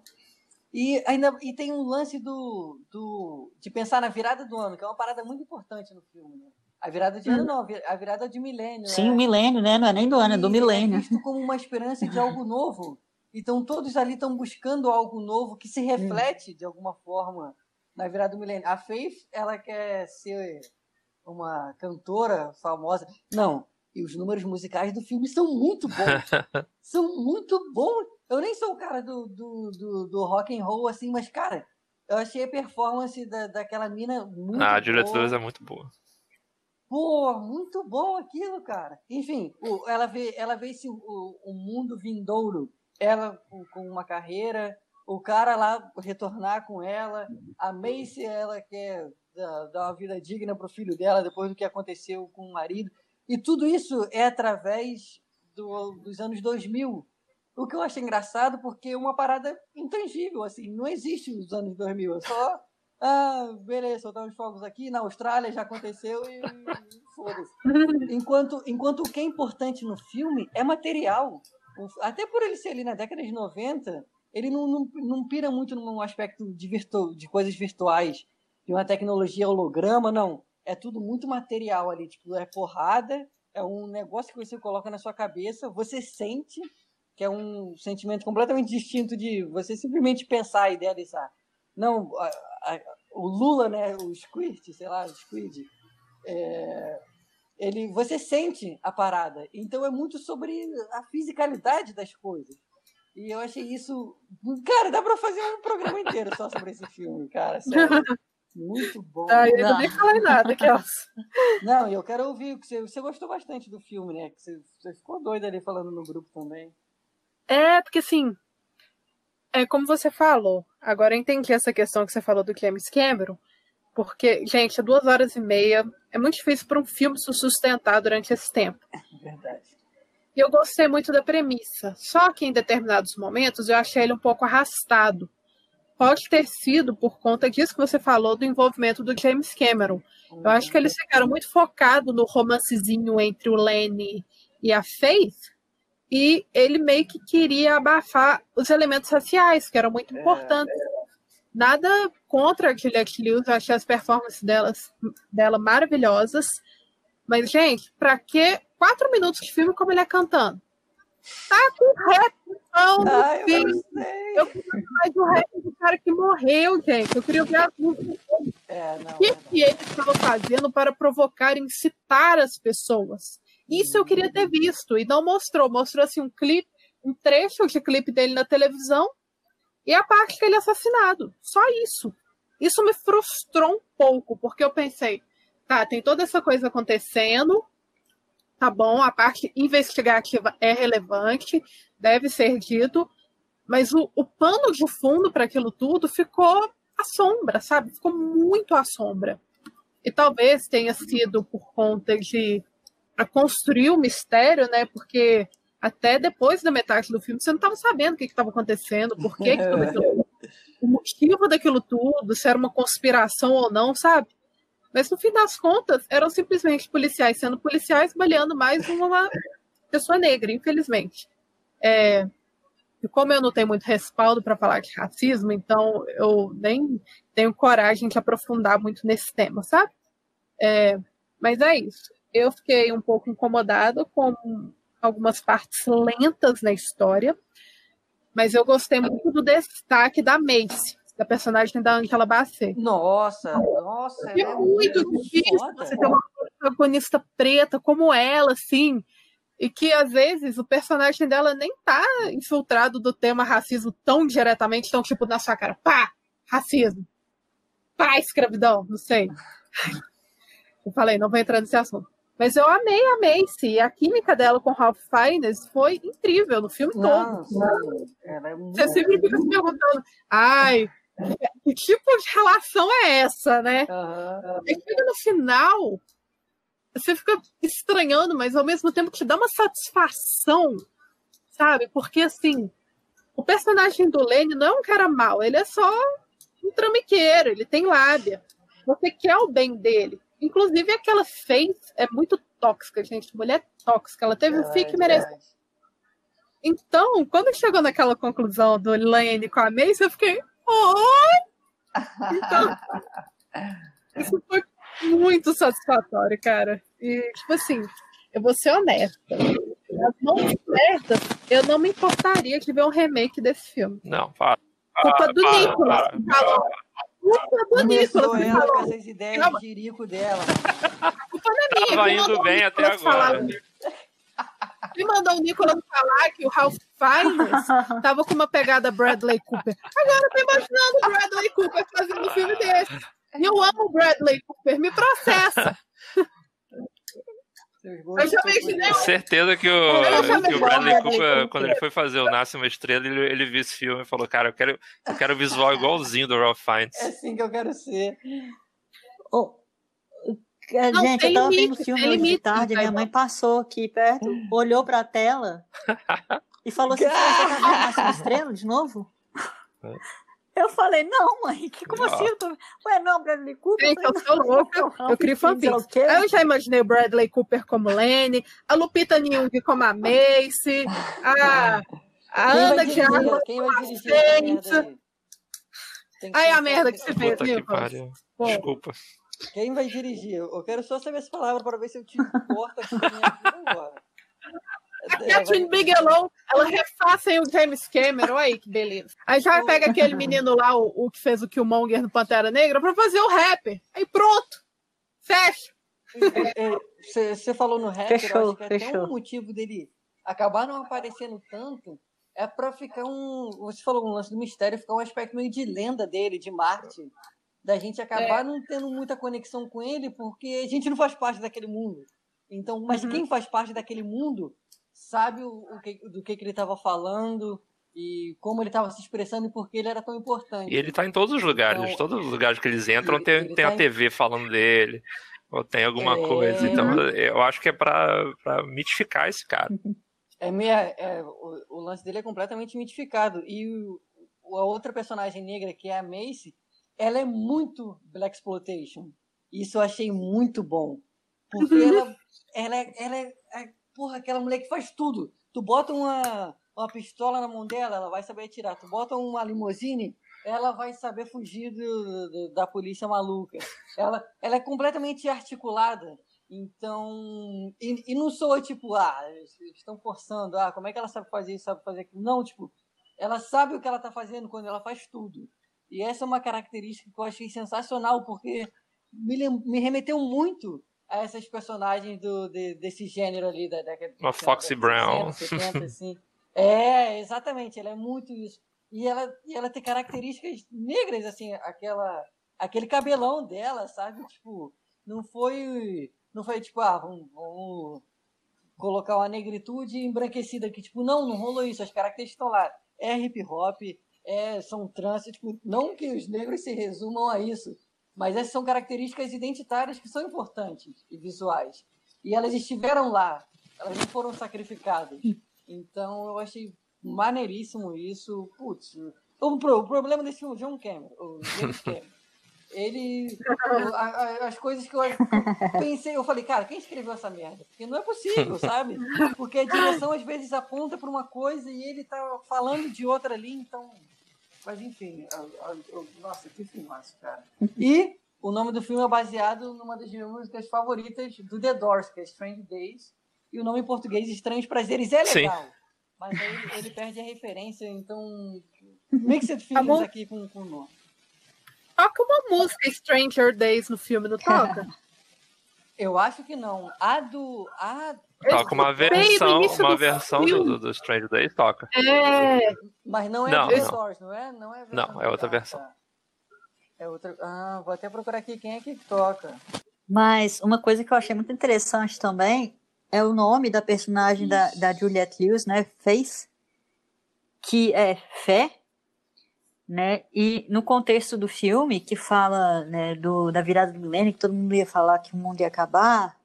E ainda e tem um lance do, do de pensar na virada do ano, que é uma parada muito importante no filme. Né? A virada de ano não, a vi- a virada de milênio. Sim, né? o milênio, né? Não é nem do ano, é do E milênio. É visto como uma esperança de algo novo. Então todos ali estão buscando algo novo que se reflete de alguma forma na virada do milênio. A Faith, ela quer ser uma cantora famosa. Não, e os números musicais do filme são muito bons. são muito bons. Eu nem sou o cara do, do, do, do rock and roll assim, mas cara, eu achei a performance da, daquela mina muito Ah, a boa. Julia Flores é muito boa. Pô, muito bom aquilo, cara. Enfim, o- ela vê, ela vê esse, o, o mundo vindouro, ela com, uma carreira, o cara lá retornar com ela, a Macy, ela quer dar, uma vida digna pro filho dela depois do que aconteceu com o marido. E tudo isso é através do- dos anos 2000. O que eu acho engraçado, porque é uma parada intangível, assim, não existe os anos 2000, é só ah, beleza, soltar uns fogos aqui, na Austrália já aconteceu e foda-se. Enquanto, enquanto o que é importante no filme é material. Até por ele ser ali na década de 90, ele não, não, não pira muito num aspecto de, virtu, de coisas virtuais, de uma tecnologia holograma, não. É tudo muito material ali, tipo, é porrada, é um negócio que você coloca na sua cabeça, você sente, que é um sentimento completamente distinto de você simplesmente pensar e idealizar. Não, a- o Lula, né, o Squirt, sei lá, o Squid, é, ele, você sente a parada. Então é muito sobre a fisicalidade das coisas. E eu achei isso. Cara, dá pra fazer um programa inteiro só sobre esse filme, cara. Sério. Muito bom. Ah, eu ainda nem falei nada, aquelas. Não, eu quero ouvir, que você, você gostou bastante do filme, né? Que você, você ficou doido ali falando no grupo também. É, porque assim. É como você falou. Agora eu entendi essa questão que você falou do James Cameron. Porque, gente, é duas horas e meia. É muito difícil para um filme se sustentar durante esse tempo. Verdade. E eu gostei muito da premissa. Só que em determinados momentos eu achei ele um pouco arrastado. Pode ter sido por conta disso que você falou do envolvimento do James Cameron. Eu acho que eles ficaram muito focados no romancezinho entre o Lenny e a Faith. E ele meio que queria abafar os elementos raciais, que eram muito importantes. Nada contra a Juliette Lewis, eu achei as performances delas, dela maravilhosas. Mas, gente, pra que quatro minutos de filme como ele é cantando? Tá com rap, então, no Ah, eu filme. gostei. Eu queria mais do rap do cara que morreu, gente. Eu queria ver as músicas É, não, o que, é que ele estava fazendo para provocar incitar as pessoas? Isso eu queria ter visto, e não mostrou. Mostrou assim um clipe, um trecho de clipe dele na televisão e a parte que ele é assassinado. Só isso. Isso me frustrou um pouco, porque eu pensei, tá, tem toda essa coisa acontecendo, tá bom, a parte investigativa é relevante, deve ser dito, mas o, o pano de fundo para aquilo tudo ficou à sombra, sabe? Ficou muito à sombra. E talvez tenha sido por conta de para construir o mistério, né? Porque até depois da metade do filme você não estava sabendo o que estava acontecendo, por que, que aquilo, o motivo daquilo tudo, se era uma conspiração ou não, sabe? Mas no fim das contas, eram simplesmente policiais sendo policiais, baleando mais uma pessoa negra, infelizmente. É, e como eu não tenho muito respaldo para falar de racismo, então eu nem tenho coragem de aprofundar muito nesse tema, sabe? É, mas é isso. Eu fiquei um pouco incomodada com algumas partes lentas na história, mas eu gostei muito do destaque da Mace, da personagem da Angela Bassett. Nossa, nossa. É, é muito difícil você ter uma protagonista preta como ela, assim, e que às vezes o personagem dela nem tá infiltrado do tema racismo tão diretamente, tão tipo na sua cara, pá, racismo, pá, escravidão, não sei. Eu falei, não vou entrar nesse assunto. Mas eu amei a Macy. E a química dela com Ralph Fiennes foi incrível no filme todo. É Você sempre fica se perguntando, ai, que tipo de relação é essa, né? Uhum. E chega no final, você fica estranhando, mas ao mesmo tempo te dá uma satisfação, sabe? Porque assim, o personagem do Lenny não é um cara mau, ele é só um tramiqueiro, ele tem lábia. Você quer o bem dele. Inclusive, aquela fez é muito tóxica, gente. Mulher tóxica. Ela teve um filho que merece. Então, quando chegou naquela conclusão do Lane com a Mace, eu fiquei. Oh! Então, isso foi muito satisfatório, cara. E, tipo assim, eu vou ser honesta. Nas mãos certas, eu não me importaria de ver um remake desse filme. Não, para. Culpa do Nicolas. Começou ela com essas ideias Calma. de jirico dela. Culpa não é minha. Tava Quem indo mandou bem o até Nicolas falar- agora. Quem mandou o Nicolas falar que o Ralph Fiennes tava com uma pegada Bradley Cooper. Agora eu tô imaginando o Bradley Cooper fazendo um filme desse. E eu amo o Bradley Cooper, me processa. Eu Certeza que o, que o Bradley Bradley Cooper, quando ele foi fazer o Nasce uma Estrela, ele, ele viu esse filme e falou: Cara, eu quero, eu quero o visual igualzinho do Ralph Fiennes. É assim que eu quero ser. É, Não, gente, eu tava limite, vendo o filme hoje de tarde, minha mãe passou aqui perto, olhou pra tela e falou assim: "Você tá vendo Nasce Estrela de novo? Eu falei, não, mãe, que, como assim? Eu tô... Ué, não, Bradley Cooper? Gente, eu falei, sou "Não, louca, eu crio Fiennes é fanfics. o quê?" Aí eu já imaginei o Bradley Cooper como Lenny, a Lupita Nyong'o como a Macy, a, a Ana de? Armas. Quem vai dirigir essa Gente. merda aí? A merda que você fez, Nicolas. Bom, Desculpa. Quem vai dirigir? Eu quero só saber essa palavra para ver se eu te importo aqui na minha vida agora. A Catherine Bigelow, ela refaça aí o James Cameron, olha aí que beleza. Aí já pega aquele menino lá, o, o que fez o Killmonger no Pantera Negra, pra fazer o rapper. Aí pronto. Fecha. Você falou no rap, eu Fechou, acho que até fechou. um motivo dele acabar não aparecendo tanto é pra ficar um. Você falou um lance do mistério, ficar um aspecto meio de lenda dele, de Marte. Da gente acabar não tendo muita conexão com ele, porque a gente não faz parte daquele mundo. Então, mas Uhum. quem faz parte daquele mundo sabe o, o que, do que, que ele estava falando e como ele estava se expressando e por que ele era tão importante. E ele tá em todos os lugares. Então, todos os lugares que eles entram ele- tem, ele tem tá a em- TV falando dele. Ou tem alguma É. coisa. Então eu acho que é pra, pra mitificar esse cara. É meia, é, o, o lance dele é completamente mitificado. E o, a outra personagem negra, que é a Macy, ela é muito Black Exploitation. Isso eu achei muito bom. Porque ela, ela, é, ela é, é, porra, aquela mulher que faz tudo. Tu bota uma, uma pistola na mão dela, ela vai saber atirar. Tu bota uma limousine, ela vai saber fugir do- do- da polícia maluca. Ela, ela é completamente articulada. Então, e, e não sou tipo, ah, estão forçando, ah, como é que ela sabe fazer isso, sabe fazer aquilo? Não, tipo, ela sabe o que ela está fazendo quando ela faz tudo. E essa é uma característica que eu achei sensacional, porque me, me remeteu muito a essas personagens do, de, desse gênero ali da década Uma Foxy Brown. 70, assim. É, exatamente, ela é muito isso. E ela, e ela tem características negras, assim, aquela, aquele cabelão dela, sabe? Tipo, não foi, não foi tipo, ah, vamos, vamos colocar uma negritude embranquecida aqui. Tipo, não, não rolou isso, as características estão lá. É hip hop, é, são trans, tipo, não que os negros se resumam a isso, mas essas são características identitárias que são importantes e visuais. E elas estiveram lá, elas não foram sacrificadas. Então eu achei maneiríssimo isso. Putz, o, problema desse filme, John Cameron, o James Cameron, ele. as coisas que eu pensei, eu falei, cara, quem escreveu essa merda? Porque não é possível, sabe? Porque a direção às vezes aponta para uma coisa e ele tá falando de outra ali, então mas enfim, eu, eu, eu, nossa, que filmaço, cara. E o nome do filme é baseado numa das minhas músicas favoritas do The Doors, que é Strange Days. E o nome em português, Estranhos Prazeres, é legal. Sim. Mas aí ele, ele, perde a referência, então. Mixed Feelings aqui com, com o nome. Toca uma música Stranger Days no filme, não toca? Eu acho que não. A do. A Toca uma versão, uma versão do, do, Strange Days, toca. É. Mas não é não, The Source, não é? Não, é, não, é outra versão. Tá. É outra. Ah, vou até procurar aqui quem é que toca. Mas uma coisa que eu achei muito interessante também é o nome da personagem da, da Juliette Lewis, né? Face, que é fé, né? E no contexto do filme, que fala né, do, da virada do milênio, que todo mundo ia falar que o mundo ia acabar,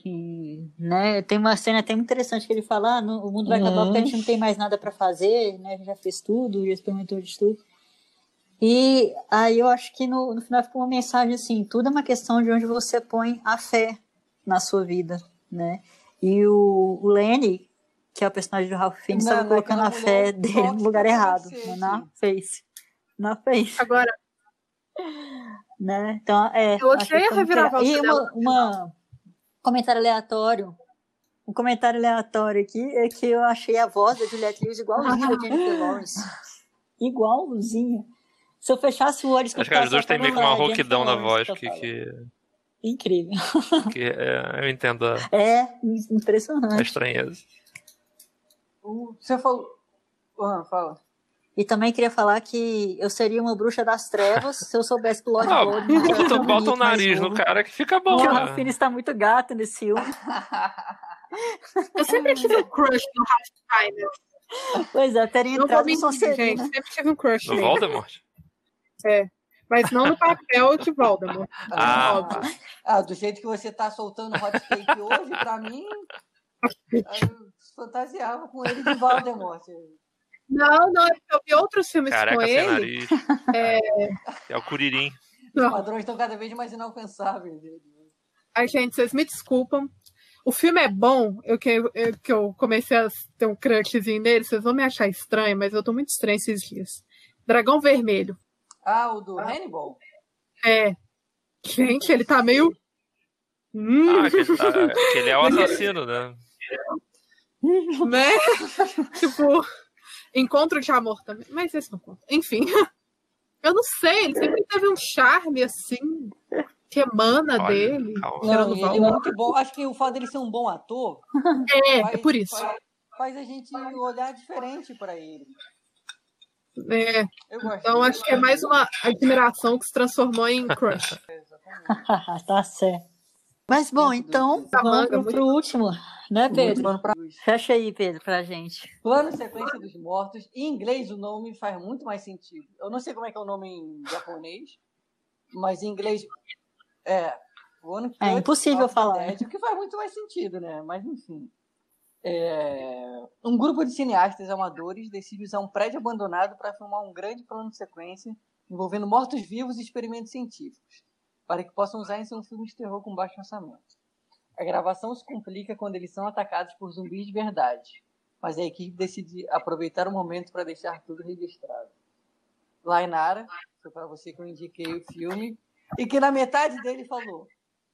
que, né, tem uma cena até muito interessante que ele fala, ah, o mundo vai acabar porque a gente não tem mais nada para fazer, né, a gente já fez tudo, já experimentou de tudo. E aí eu acho que no, no final ficou uma mensagem assim, tudo é uma questão de onde você põe a fé na sua vida, né? E o, o Lenny, que é o personagem do Ralph Fiennes, estava colocando a fé dele no lugar errado, né? na face. Na face. Agora. Né? Então, é. Eu achei a reviravolta. E uma, uma, comentário aleatório. Um comentário aleatório aqui é que eu achei a voz da Juliette Lewis igualzinha da Jennifer Lawrence. Igualzinha. Se eu fechasse o olho Acho que as duas têm meio que uma rouquidão na voz que, que... Incrível. Que, é, eu entendo a... É, impressionante. A estranheza. Você falou... Ah, fala. E também queria falar que eu seria uma bruxa das trevas se eu soubesse que o Lord ah, Voldemort... Bota, bota o nariz no cara que fica bom. O Ralph está muito gato nesse filme. eu sempre tive um crush no Ralph Fiennes. Pois é, teria entrado em Sonserina. Gente, sempre tive um crush No Voldemort? É. Mas não no papel de Voldemort. Ah, óbvio. ah, do jeito que você tá soltando hot cake hoje, pra mim, eu fantasiava com ele de Voldemort. Não, não, eu vi outros filmes Careca com ele. Nariz. É... é o Curirim. Os padrões estão cada vez mais inalcançáveis. Ai, gente, vocês me desculpam. O filme é bom, eu que, eu, que eu comecei a ter um crushzinho nele, vocês vão me achar estranho, mas eu tô muito estranho esses dias. Dragão Vermelho. Ah, o do Hannibal? É. Gente, ele tá meio. Hum. Ah, que ele, tá, que ele é o assassino, né? né? tipo. Encontro de amor também. Mas esse não conta. Enfim. Eu não sei, ele sempre teve um charme assim. Que emana Olha, dele. Não, ele é muito bom. Acho que o fato dele ser um bom ator. É, faz, é por isso. Faz, faz, a gente olhar diferente para ele. É. Então acho que é mais uma admiração que se transformou em crush. tá certo. Mas bom, então tá vamos para o último, né, Pedro? Pra... Fecha aí, Pedro, pra gente. Plano Sequência dos Mortos. Em inglês o nome faz muito mais sentido. Eu não sei como é que é o nome em japonês, mas em inglês é One É impossível falar. Dead, o que faz muito mais sentido, né? Mas enfim. É... Um grupo de cineastas amadores decide usar um prédio abandonado para filmar um grande plano de sequência envolvendo mortos-vivos e experimentos científicos para que possam usar em seu filme de terror com baixo orçamento. A gravação se complica quando eles são atacados por zumbis de verdade, mas a equipe decide aproveitar o momento para deixar tudo registrado. Lainara, foi para você que eu indiquei o filme, e que na metade dele falou: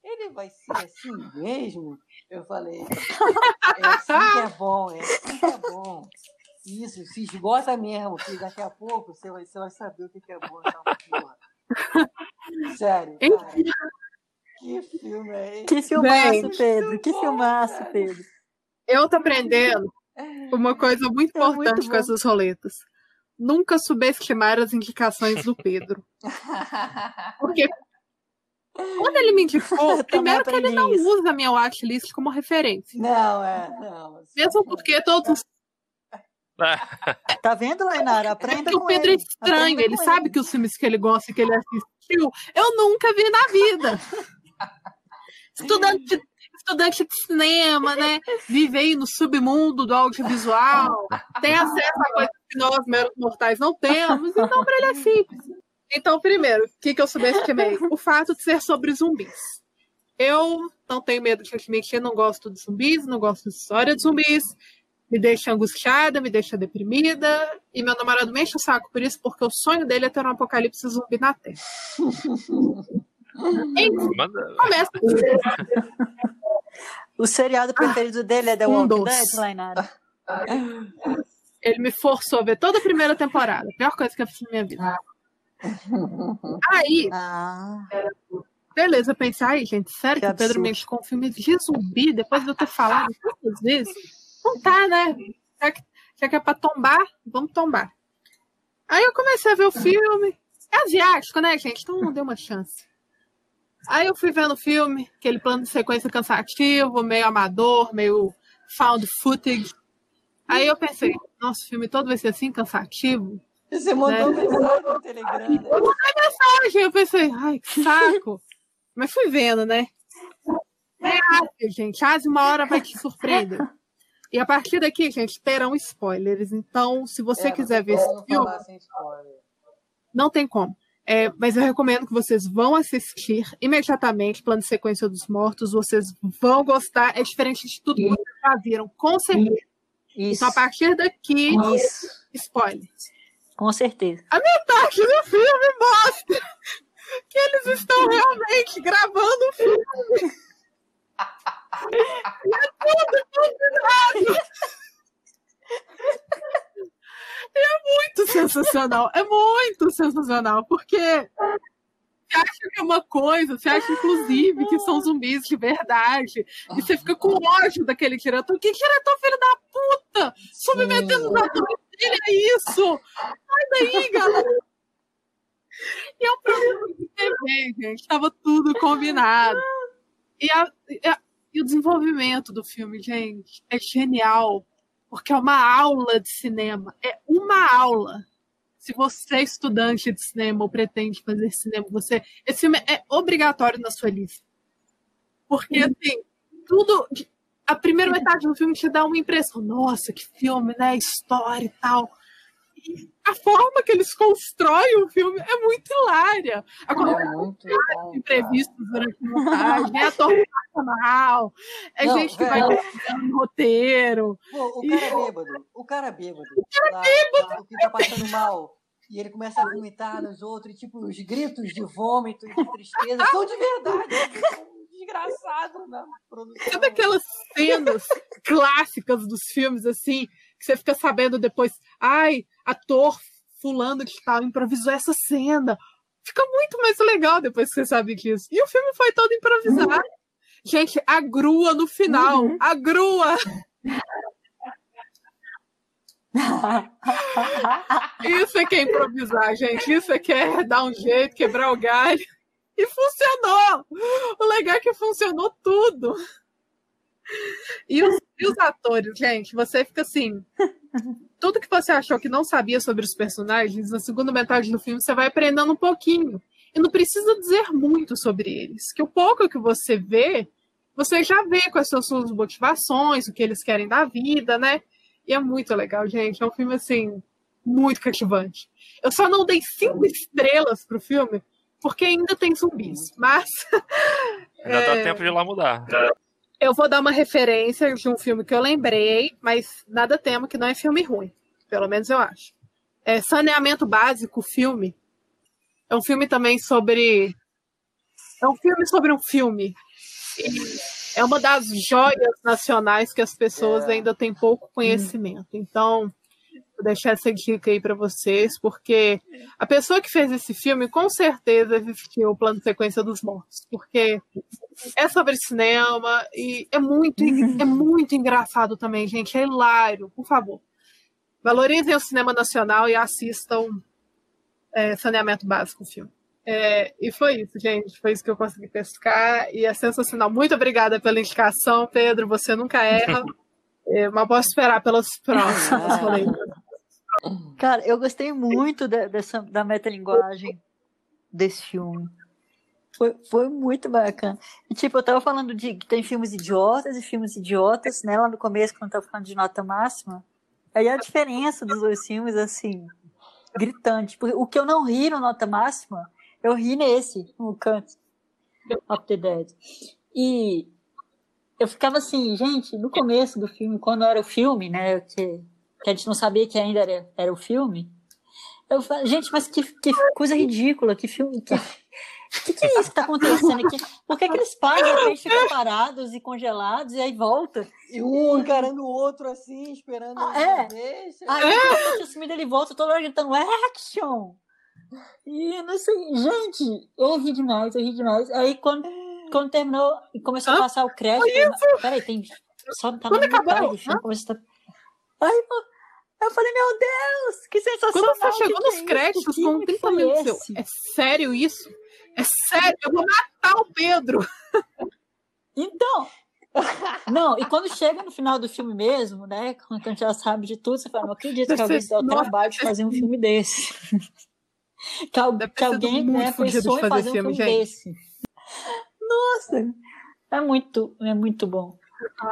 ele vai ser assim mesmo? Eu falei: é assim que é bom, é assim que é bom. Isso, se esgota mesmo, que daqui a pouco você vai, você vai saber o que é bom essa porra. Sério, cara. Que filme é esse? Que filmaço, Gente. Pedro. Que filmaço, Pedro. Eu tô aprendendo uma coisa muito É muito importante com bom. essas roletas. Nunca subestimar as indicações do Pedro. Porque quando ele me indicou, Eu primeiro que ele não isso. usa a minha watchlist como referência. Não, é, não. Mesmo porque todos os Tá vendo, Lainara? Aprenda que o com Pedro é ele. estranho, Aprenda ele com sabe que os filmes que ele gosta e que ele assistiu, eu nunca vi na vida. Estudante, estudante de cinema, né? Vive aí no submundo do audiovisual, tem acesso a coisas que nós, meros mortais, não temos, então para ele é simples. Então, primeiro, o que, que eu subestimei? O fato de ser sobre zumbis. Eu não tenho medo de admitir, não gosto de zumbis, não gosto de história de zumbis me deixa angustiada, me deixa deprimida, e meu namorado me enche o saco por isso, porque o sonho dele é ter um apocalipse zumbi na Terra. Começa. O seriado preferido dele é The Walking. Dead, Lainara? Ele me forçou a ver toda a primeira temporada. A pior coisa que eu fiz na minha vida. Aí, Ah, beleza, eu pensei, ai, gente, sério que, Que o Pedro mexe com um filme de zumbi depois de eu ter falado tantas vezes? Não tá, né? Já que, já que é pra tombar, vamos tombar. Aí eu comecei a ver o filme. É asiático, né, gente? Então deu uma chance. Aí eu fui vendo o filme, aquele plano de sequência cansativo, meio amador, meio found footage. Aí eu pensei, nossa, o filme todo vai ser assim, cansativo. Você mandou Né? mensagem no Telegram, né? Aí eu pensei, ai, que saco. Mas fui vendo, né? É Ásia, gente. Ásia uma hora vai te surpreender. E a partir daqui, gente, terão spoilers. Então, se você É, quiser ver esse filme, não tem como. É, mas eu recomendo que vocês vão assistir imediatamente Plano de Sequência dos Mortos. Vocês vão gostar. É diferente de tudo que vocês já viram, com certeza. isso. Então, a partir daqui, Isso. spoilers. Com certeza. Metade do filme mostra que eles estão realmente gravando o filme. E é tudo combinado. É muito sensacional. É muito sensacional, porque você acha que é uma coisa, você acha, inclusive, que são zumbis de verdade. E você fica com ódio daquele diretor. Que diretor, filho da puta! Submetendo os atores a isso! Sai daí, galera! E é um programa de TV, gente. Tava tudo combinado. E, a- e a- e o desenvolvimento do filme, gente, é genial. Porque é uma aula de cinema. É uma aula. Se você é estudante de cinema ou pretende fazer cinema, você. Esse filme é obrigatório na sua lista. Porque, assim, tudo. A primeira metade do filme te dá uma impressão. Nossa, que filme, né? História e tal. E a forma que eles constroem o filme é muito hilária. A É muito bom. imprevistos durante a montagem, é ator profissional, é Não, gente que vai velho. no roteiro. Pô, o cara bêbado, o cara bêbado. O cara bêbado. que tá passando mal. E ele começa a vomitar nos outros, e, tipo, os gritos de vômito e de tristeza são de verdade. São desgraçados na produção. Sabe aquelas cenas clássicas dos filmes, assim, que você fica sabendo depois, ai, ator fulano de tal improvisou essa cena. Fica muito mais legal depois que você sabe disso. E o filme foi todo improvisado. Gente, a grua no final. Uhum. A grua. Isso é que é improvisar, gente. Isso é que é dar um jeito, quebrar o galho. E funcionou! O legal é que funcionou tudo. E os, e os atores, gente, você fica assim. Tudo que você achou que não sabia sobre os personagens, na segunda metade do filme você vai aprendendo um pouquinho. E não precisa dizer muito sobre eles. Que o pouco que você vê, você já vê quais são as suas motivações, o que eles querem da vida, né? E é muito legal, gente. É um filme, assim, muito cativante. Eu só não dei cinco estrelas pro filme, porque ainda tem zumbis. Mas Ainda É. dá tempo de ir lá mudar. Eu vou dar uma referência de um filme que eu lembrei, mas nada temo que não é filme ruim. Pelo menos eu acho. É Saneamento Básico, filme. É um filme também sobre. É um filme sobre um filme. E é uma das joias nacionais que as pessoas É. ainda têm pouco conhecimento. Então, Vou deixar essa dica aí para vocês, porque a pessoa que fez esse filme com certeza existiu o plano de sequência dos mortos, porque é sobre cinema e é muito, é muito engraçado também, gente. É hilário, por favor. Valorizem o cinema nacional e assistam é, Saneamento Básico, o filme. É, e foi isso, gente. Foi isso que eu consegui pescar. E é sensacional. Muito obrigada pela indicação, Pedro. Você nunca erra. É, mas posso esperar pelas próximas. Cara, eu gostei muito de, dessa, da metalinguagem desse filme. Foi, foi muito bacana. E, tipo, eu tava falando de que tem filmes idiotas e filmes idiotas, né? Lá no começo, quando eu tava falando de nota máxima. Aí a diferença dos dois filmes, assim, gritante. Porque o que eu não ri no nota máxima eu ri nesse, no canto of the Dead. E eu ficava assim, gente, no começo do filme, quando era o filme, né, que, que a gente não sabia que ainda era, era o filme, eu falei, gente, mas que, que coisa ridícula, que filme, que, que, que é isso que tá acontecendo aqui? Por que, que eles param, de repente ficam parados e congelados e aí volta? E um encarando o outro assim, esperando ah, é. Deixa. Aí é. o ele volta toda hora gritando action! E não sei, gente, eu ri demais, eu ri demais. Aí quando, quando terminou e começou a passar o crédito. Eu, peraí, tem. Só tá quando acabou? Começou a... Aí eu falei, meu Deus, que sensacional. Quando você chegou nos é créditos com 30 minutos, é sério isso? É sério, eu vou matar o Pedro. Então, não, e quando chega no final do filme mesmo, né? Quando a gente já sabe de tudo, você fala, não acredito que alguém se dá o trabalho de fazer um filme desse. que, al que alguém né, pensou em fazer um filme gente. desse. Nossa, é muito, é muito bom.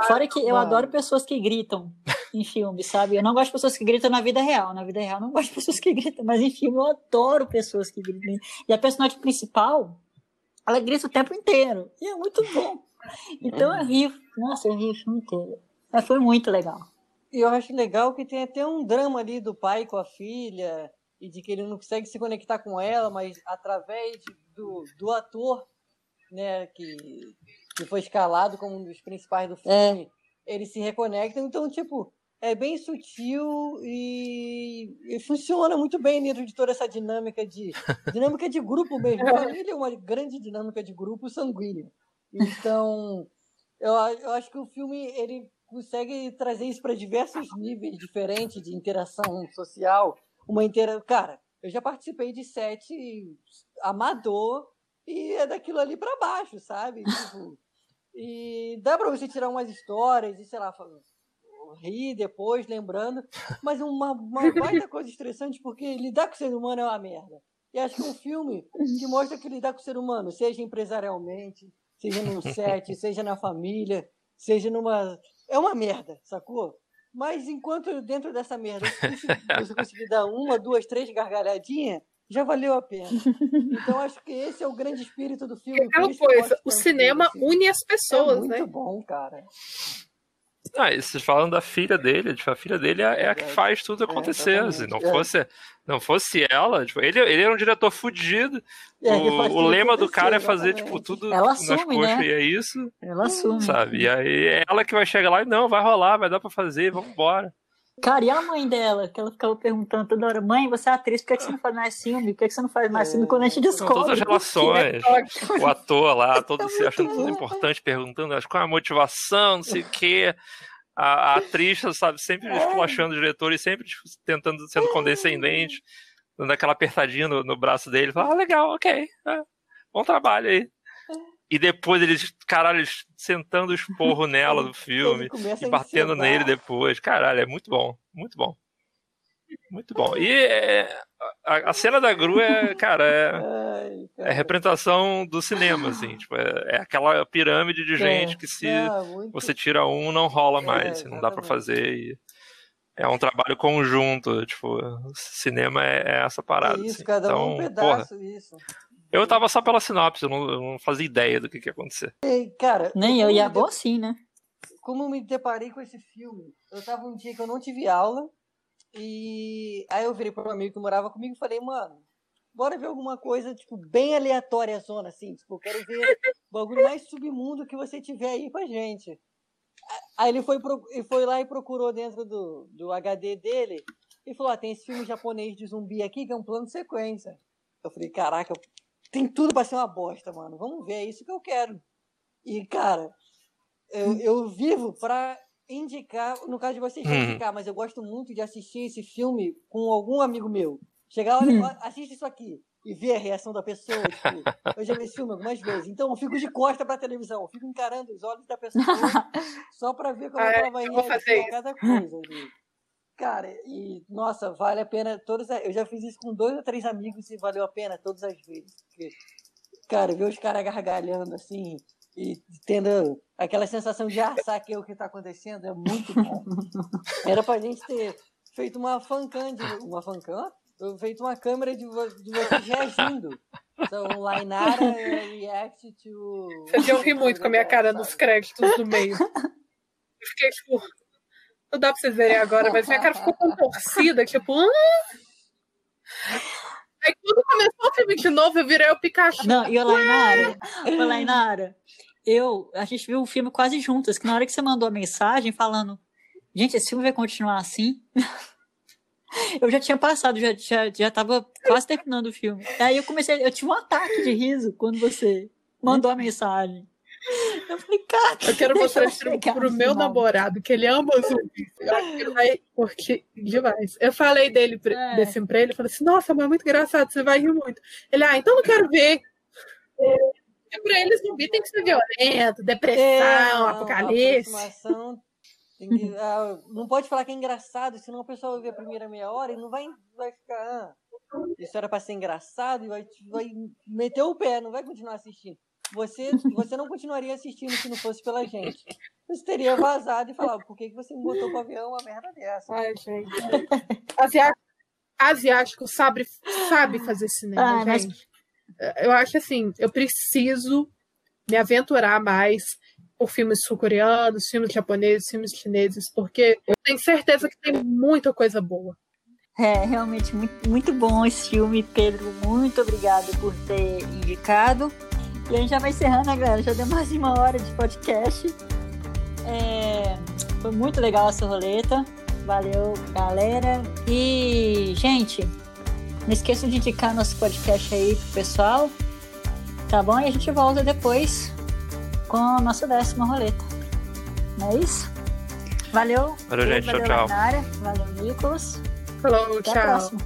Fora que eu adoro pessoas que gritam em filme, sabe? Eu não gosto de pessoas que gritam na vida real. Na vida real, eu não gosto de pessoas que gritam, mas em filme eu adoro pessoas que gritam. E a personagem principal, ela grita o tempo inteiro. E é muito bom. Então eu rio. Nossa, eu ri o filme inteiro. Mas foi muito legal. E eu acho legal que tem até um drama ali do pai com a filha e de que ele não consegue se conectar com ela, mas através do, do ator, né, que, que foi escalado como um dos principais do filme, é. eles se reconectam. Então, tipo, é bem sutil e, e, funciona muito bem dentro de toda essa dinâmica de dinâmica de grupo mesmo. Família é uma grande dinâmica de grupo sanguíneo. Então, eu, eu acho que o filme ele consegue trazer isso para diversos níveis diferentes de interação social uma inteira. Cara, eu já participei de sete amador e é daquilo ali para baixo, sabe? Tipo, e dá para você tirar umas histórias e, sei lá, rir depois, lembrando, mas uma, uma baita coisa estressante porque lidar com o ser humano é uma merda. E acho que um filme que mostra que lidar com o ser humano, seja empresarialmente, seja no set, seja na família, seja numa. É uma merda, sacou? Mas enquanto dentro dessa merda você conseguir dar uma, duas, três gargalhadinhas, já valeu a pena. Então acho que esse é o grande espírito do filme. É uma coisa, o cinema assim. une as pessoas, é muito né? Muito bom, cara. Ah, e vocês falam da filha dele, tipo, a filha dele é, é a que faz tudo acontecer. É, Se não fosse, não fosse ela, tipo, ele, ele era um diretor fudido. É, o, o lema do cara é fazer, exatamente. tipo, tudo ela assume, nas coxas, né? e é isso. Ela assume. Sabe? E aí é ela que vai chegar lá e não, vai rolar, vai dar pra fazer, vamos embora. Cara, e a mãe dela? Que ela ficava perguntando toda hora: mãe, você é atriz, por que, que você não faz mais filme? Por que, que você não faz mais filme? Quando a gente descobre. todas as relações. o ator lá, todo é se achando tudo importante, perguntando qual é a motivação, não sei o quê. A, a atriz, sabe, sempre é. esculachando o diretor e sempre tipo, tentando, sendo condescendente, dando aquela apertadinha no, no braço dele. Fala, ah, legal, ok. É, bom trabalho aí. E depois eles, caralho, eles sentando o esporro nela do filme e batendo nele depois. Caralho, é muito bom, muito bom. Muito bom. E é, a, a, cena da grua é, cara, é, é representação do cinema, assim. Tipo, é, é aquela pirâmide de gente que se muito... você tira um, não rola é, mais. não dá para fazer. E é um trabalho conjunto. Tipo, cinema é, é essa parada. Isso, assim. cada então, um pedaço, porra, isso. Eu tava só pela sinopse, eu não, eu não fazia ideia do que, que ia acontecer. E, cara, Nem eu, e é bom assim, né? Como eu me deparei com esse filme? Eu tava um dia que eu não tive aula, e aí eu virei para um amigo que morava comigo e falei, mano, bora ver alguma coisa, tipo, bem aleatória zona, assim, tipo, eu quero ver o bagulho mais submundo que você tiver aí pra gente. Aí ele foi, ele foi lá e procurou dentro do, do HD dele Ele falou: ah, tem esse filme japonês de zumbi aqui que é um plano de sequência. Eu falei: caraca, tem tudo pra ser uma bosta, mano. Vamos ver, é isso que eu quero. E, cara, eu, eu vivo pra indicar, no caso de vocês, Hum. indicar, mas eu gosto muito de assistir esse filme com algum amigo meu. Chegar lá, Hum. assiste isso aqui. E ver a reação da pessoa. Tipo, eu já vi esse filme algumas vezes. Então eu fico de costa pra televisão. Eu fico encarando os olhos da pessoa só pra ver como Ah, é que é, ela vai eu vou reagir a cada coisa. assim. Cara, e nossa, vale a pena todos. Eu já fiz isso com dois ou três amigos e valeu a pena todas as vezes. Porque, cara, ver os caras gargalhando assim e tendo aquela sensação de ah, saquei o que tá acontecendo é muito bom. Era pra gente ter feito uma fancam de. Uma fancam? Eu feito uma câmera de, vo- de vocês reagindo. Então, Lainara react to. Vocês iam rir muito com a minha cara nos créditos do meio. Eu fiquei tipo. Não dá pra vocês verem agora, mas minha cara ficou contorcida, tipo. "Ah!" Aí quando começou o filme de novo, eu virei o Pikachu. Não, e o Lainara, o Lainara, eu, a gente viu o filme quase juntas, que na hora que você mandou a mensagem falando, gente, esse filme vai continuar assim? Eu já tinha passado, já, já, já tava quase terminando o filme. Aí eu comecei, eu tive um ataque de riso quando você mandou a mensagem. Eu falei, cara, Eu quero mostrar isso pro, pro meu namorado, que ele ama zumbis. Ele vai curtir demais. Eu falei dele, É. desse pra ele, falei assim, nossa, mas é muito engraçado, você vai rir muito. Ele, ah, então não quero ver. Porque pra ele zumbi tem que ser violento, depressão, É, apocalipse. que- ah, não pode falar que é engraçado, senão o pessoal vai ver a primeira meia hora e não vai, vai ficar. Ah, isso era pra ser engraçado e vai, vai meter o pé, não vai continuar assistindo. Você, você não continuaria assistindo se não fosse pela gente. Você teria vazado e falado, por que, que você me botou pro avião uma merda dessa? Ai, gente. Asiático, asiático sabe, sabe fazer cinema, Ah, mas- gente. Eu acho assim, eu preciso me aventurar mais por filmes sul-coreanos, filmes japoneses, filmes chineses, porque eu tenho certeza que tem muita coisa boa. É, realmente muito, muito bom esse filme, Pedro. Muito obrigado por ter indicado. E a gente já vai encerrando, né, galera? Já deu mais de uma hora de podcast. É, foi muito legal essa roleta. Valeu, galera. E, gente, não esqueçam de indicar nosso podcast aí pro pessoal. Tá bom? E a gente volta depois com a nossa décima roleta. Não é isso? Valeu. Valeu, gente. Tchau, valeu, tchau. Lainara. Valeu, Nicolas. Falou, Até a tchau. próxima.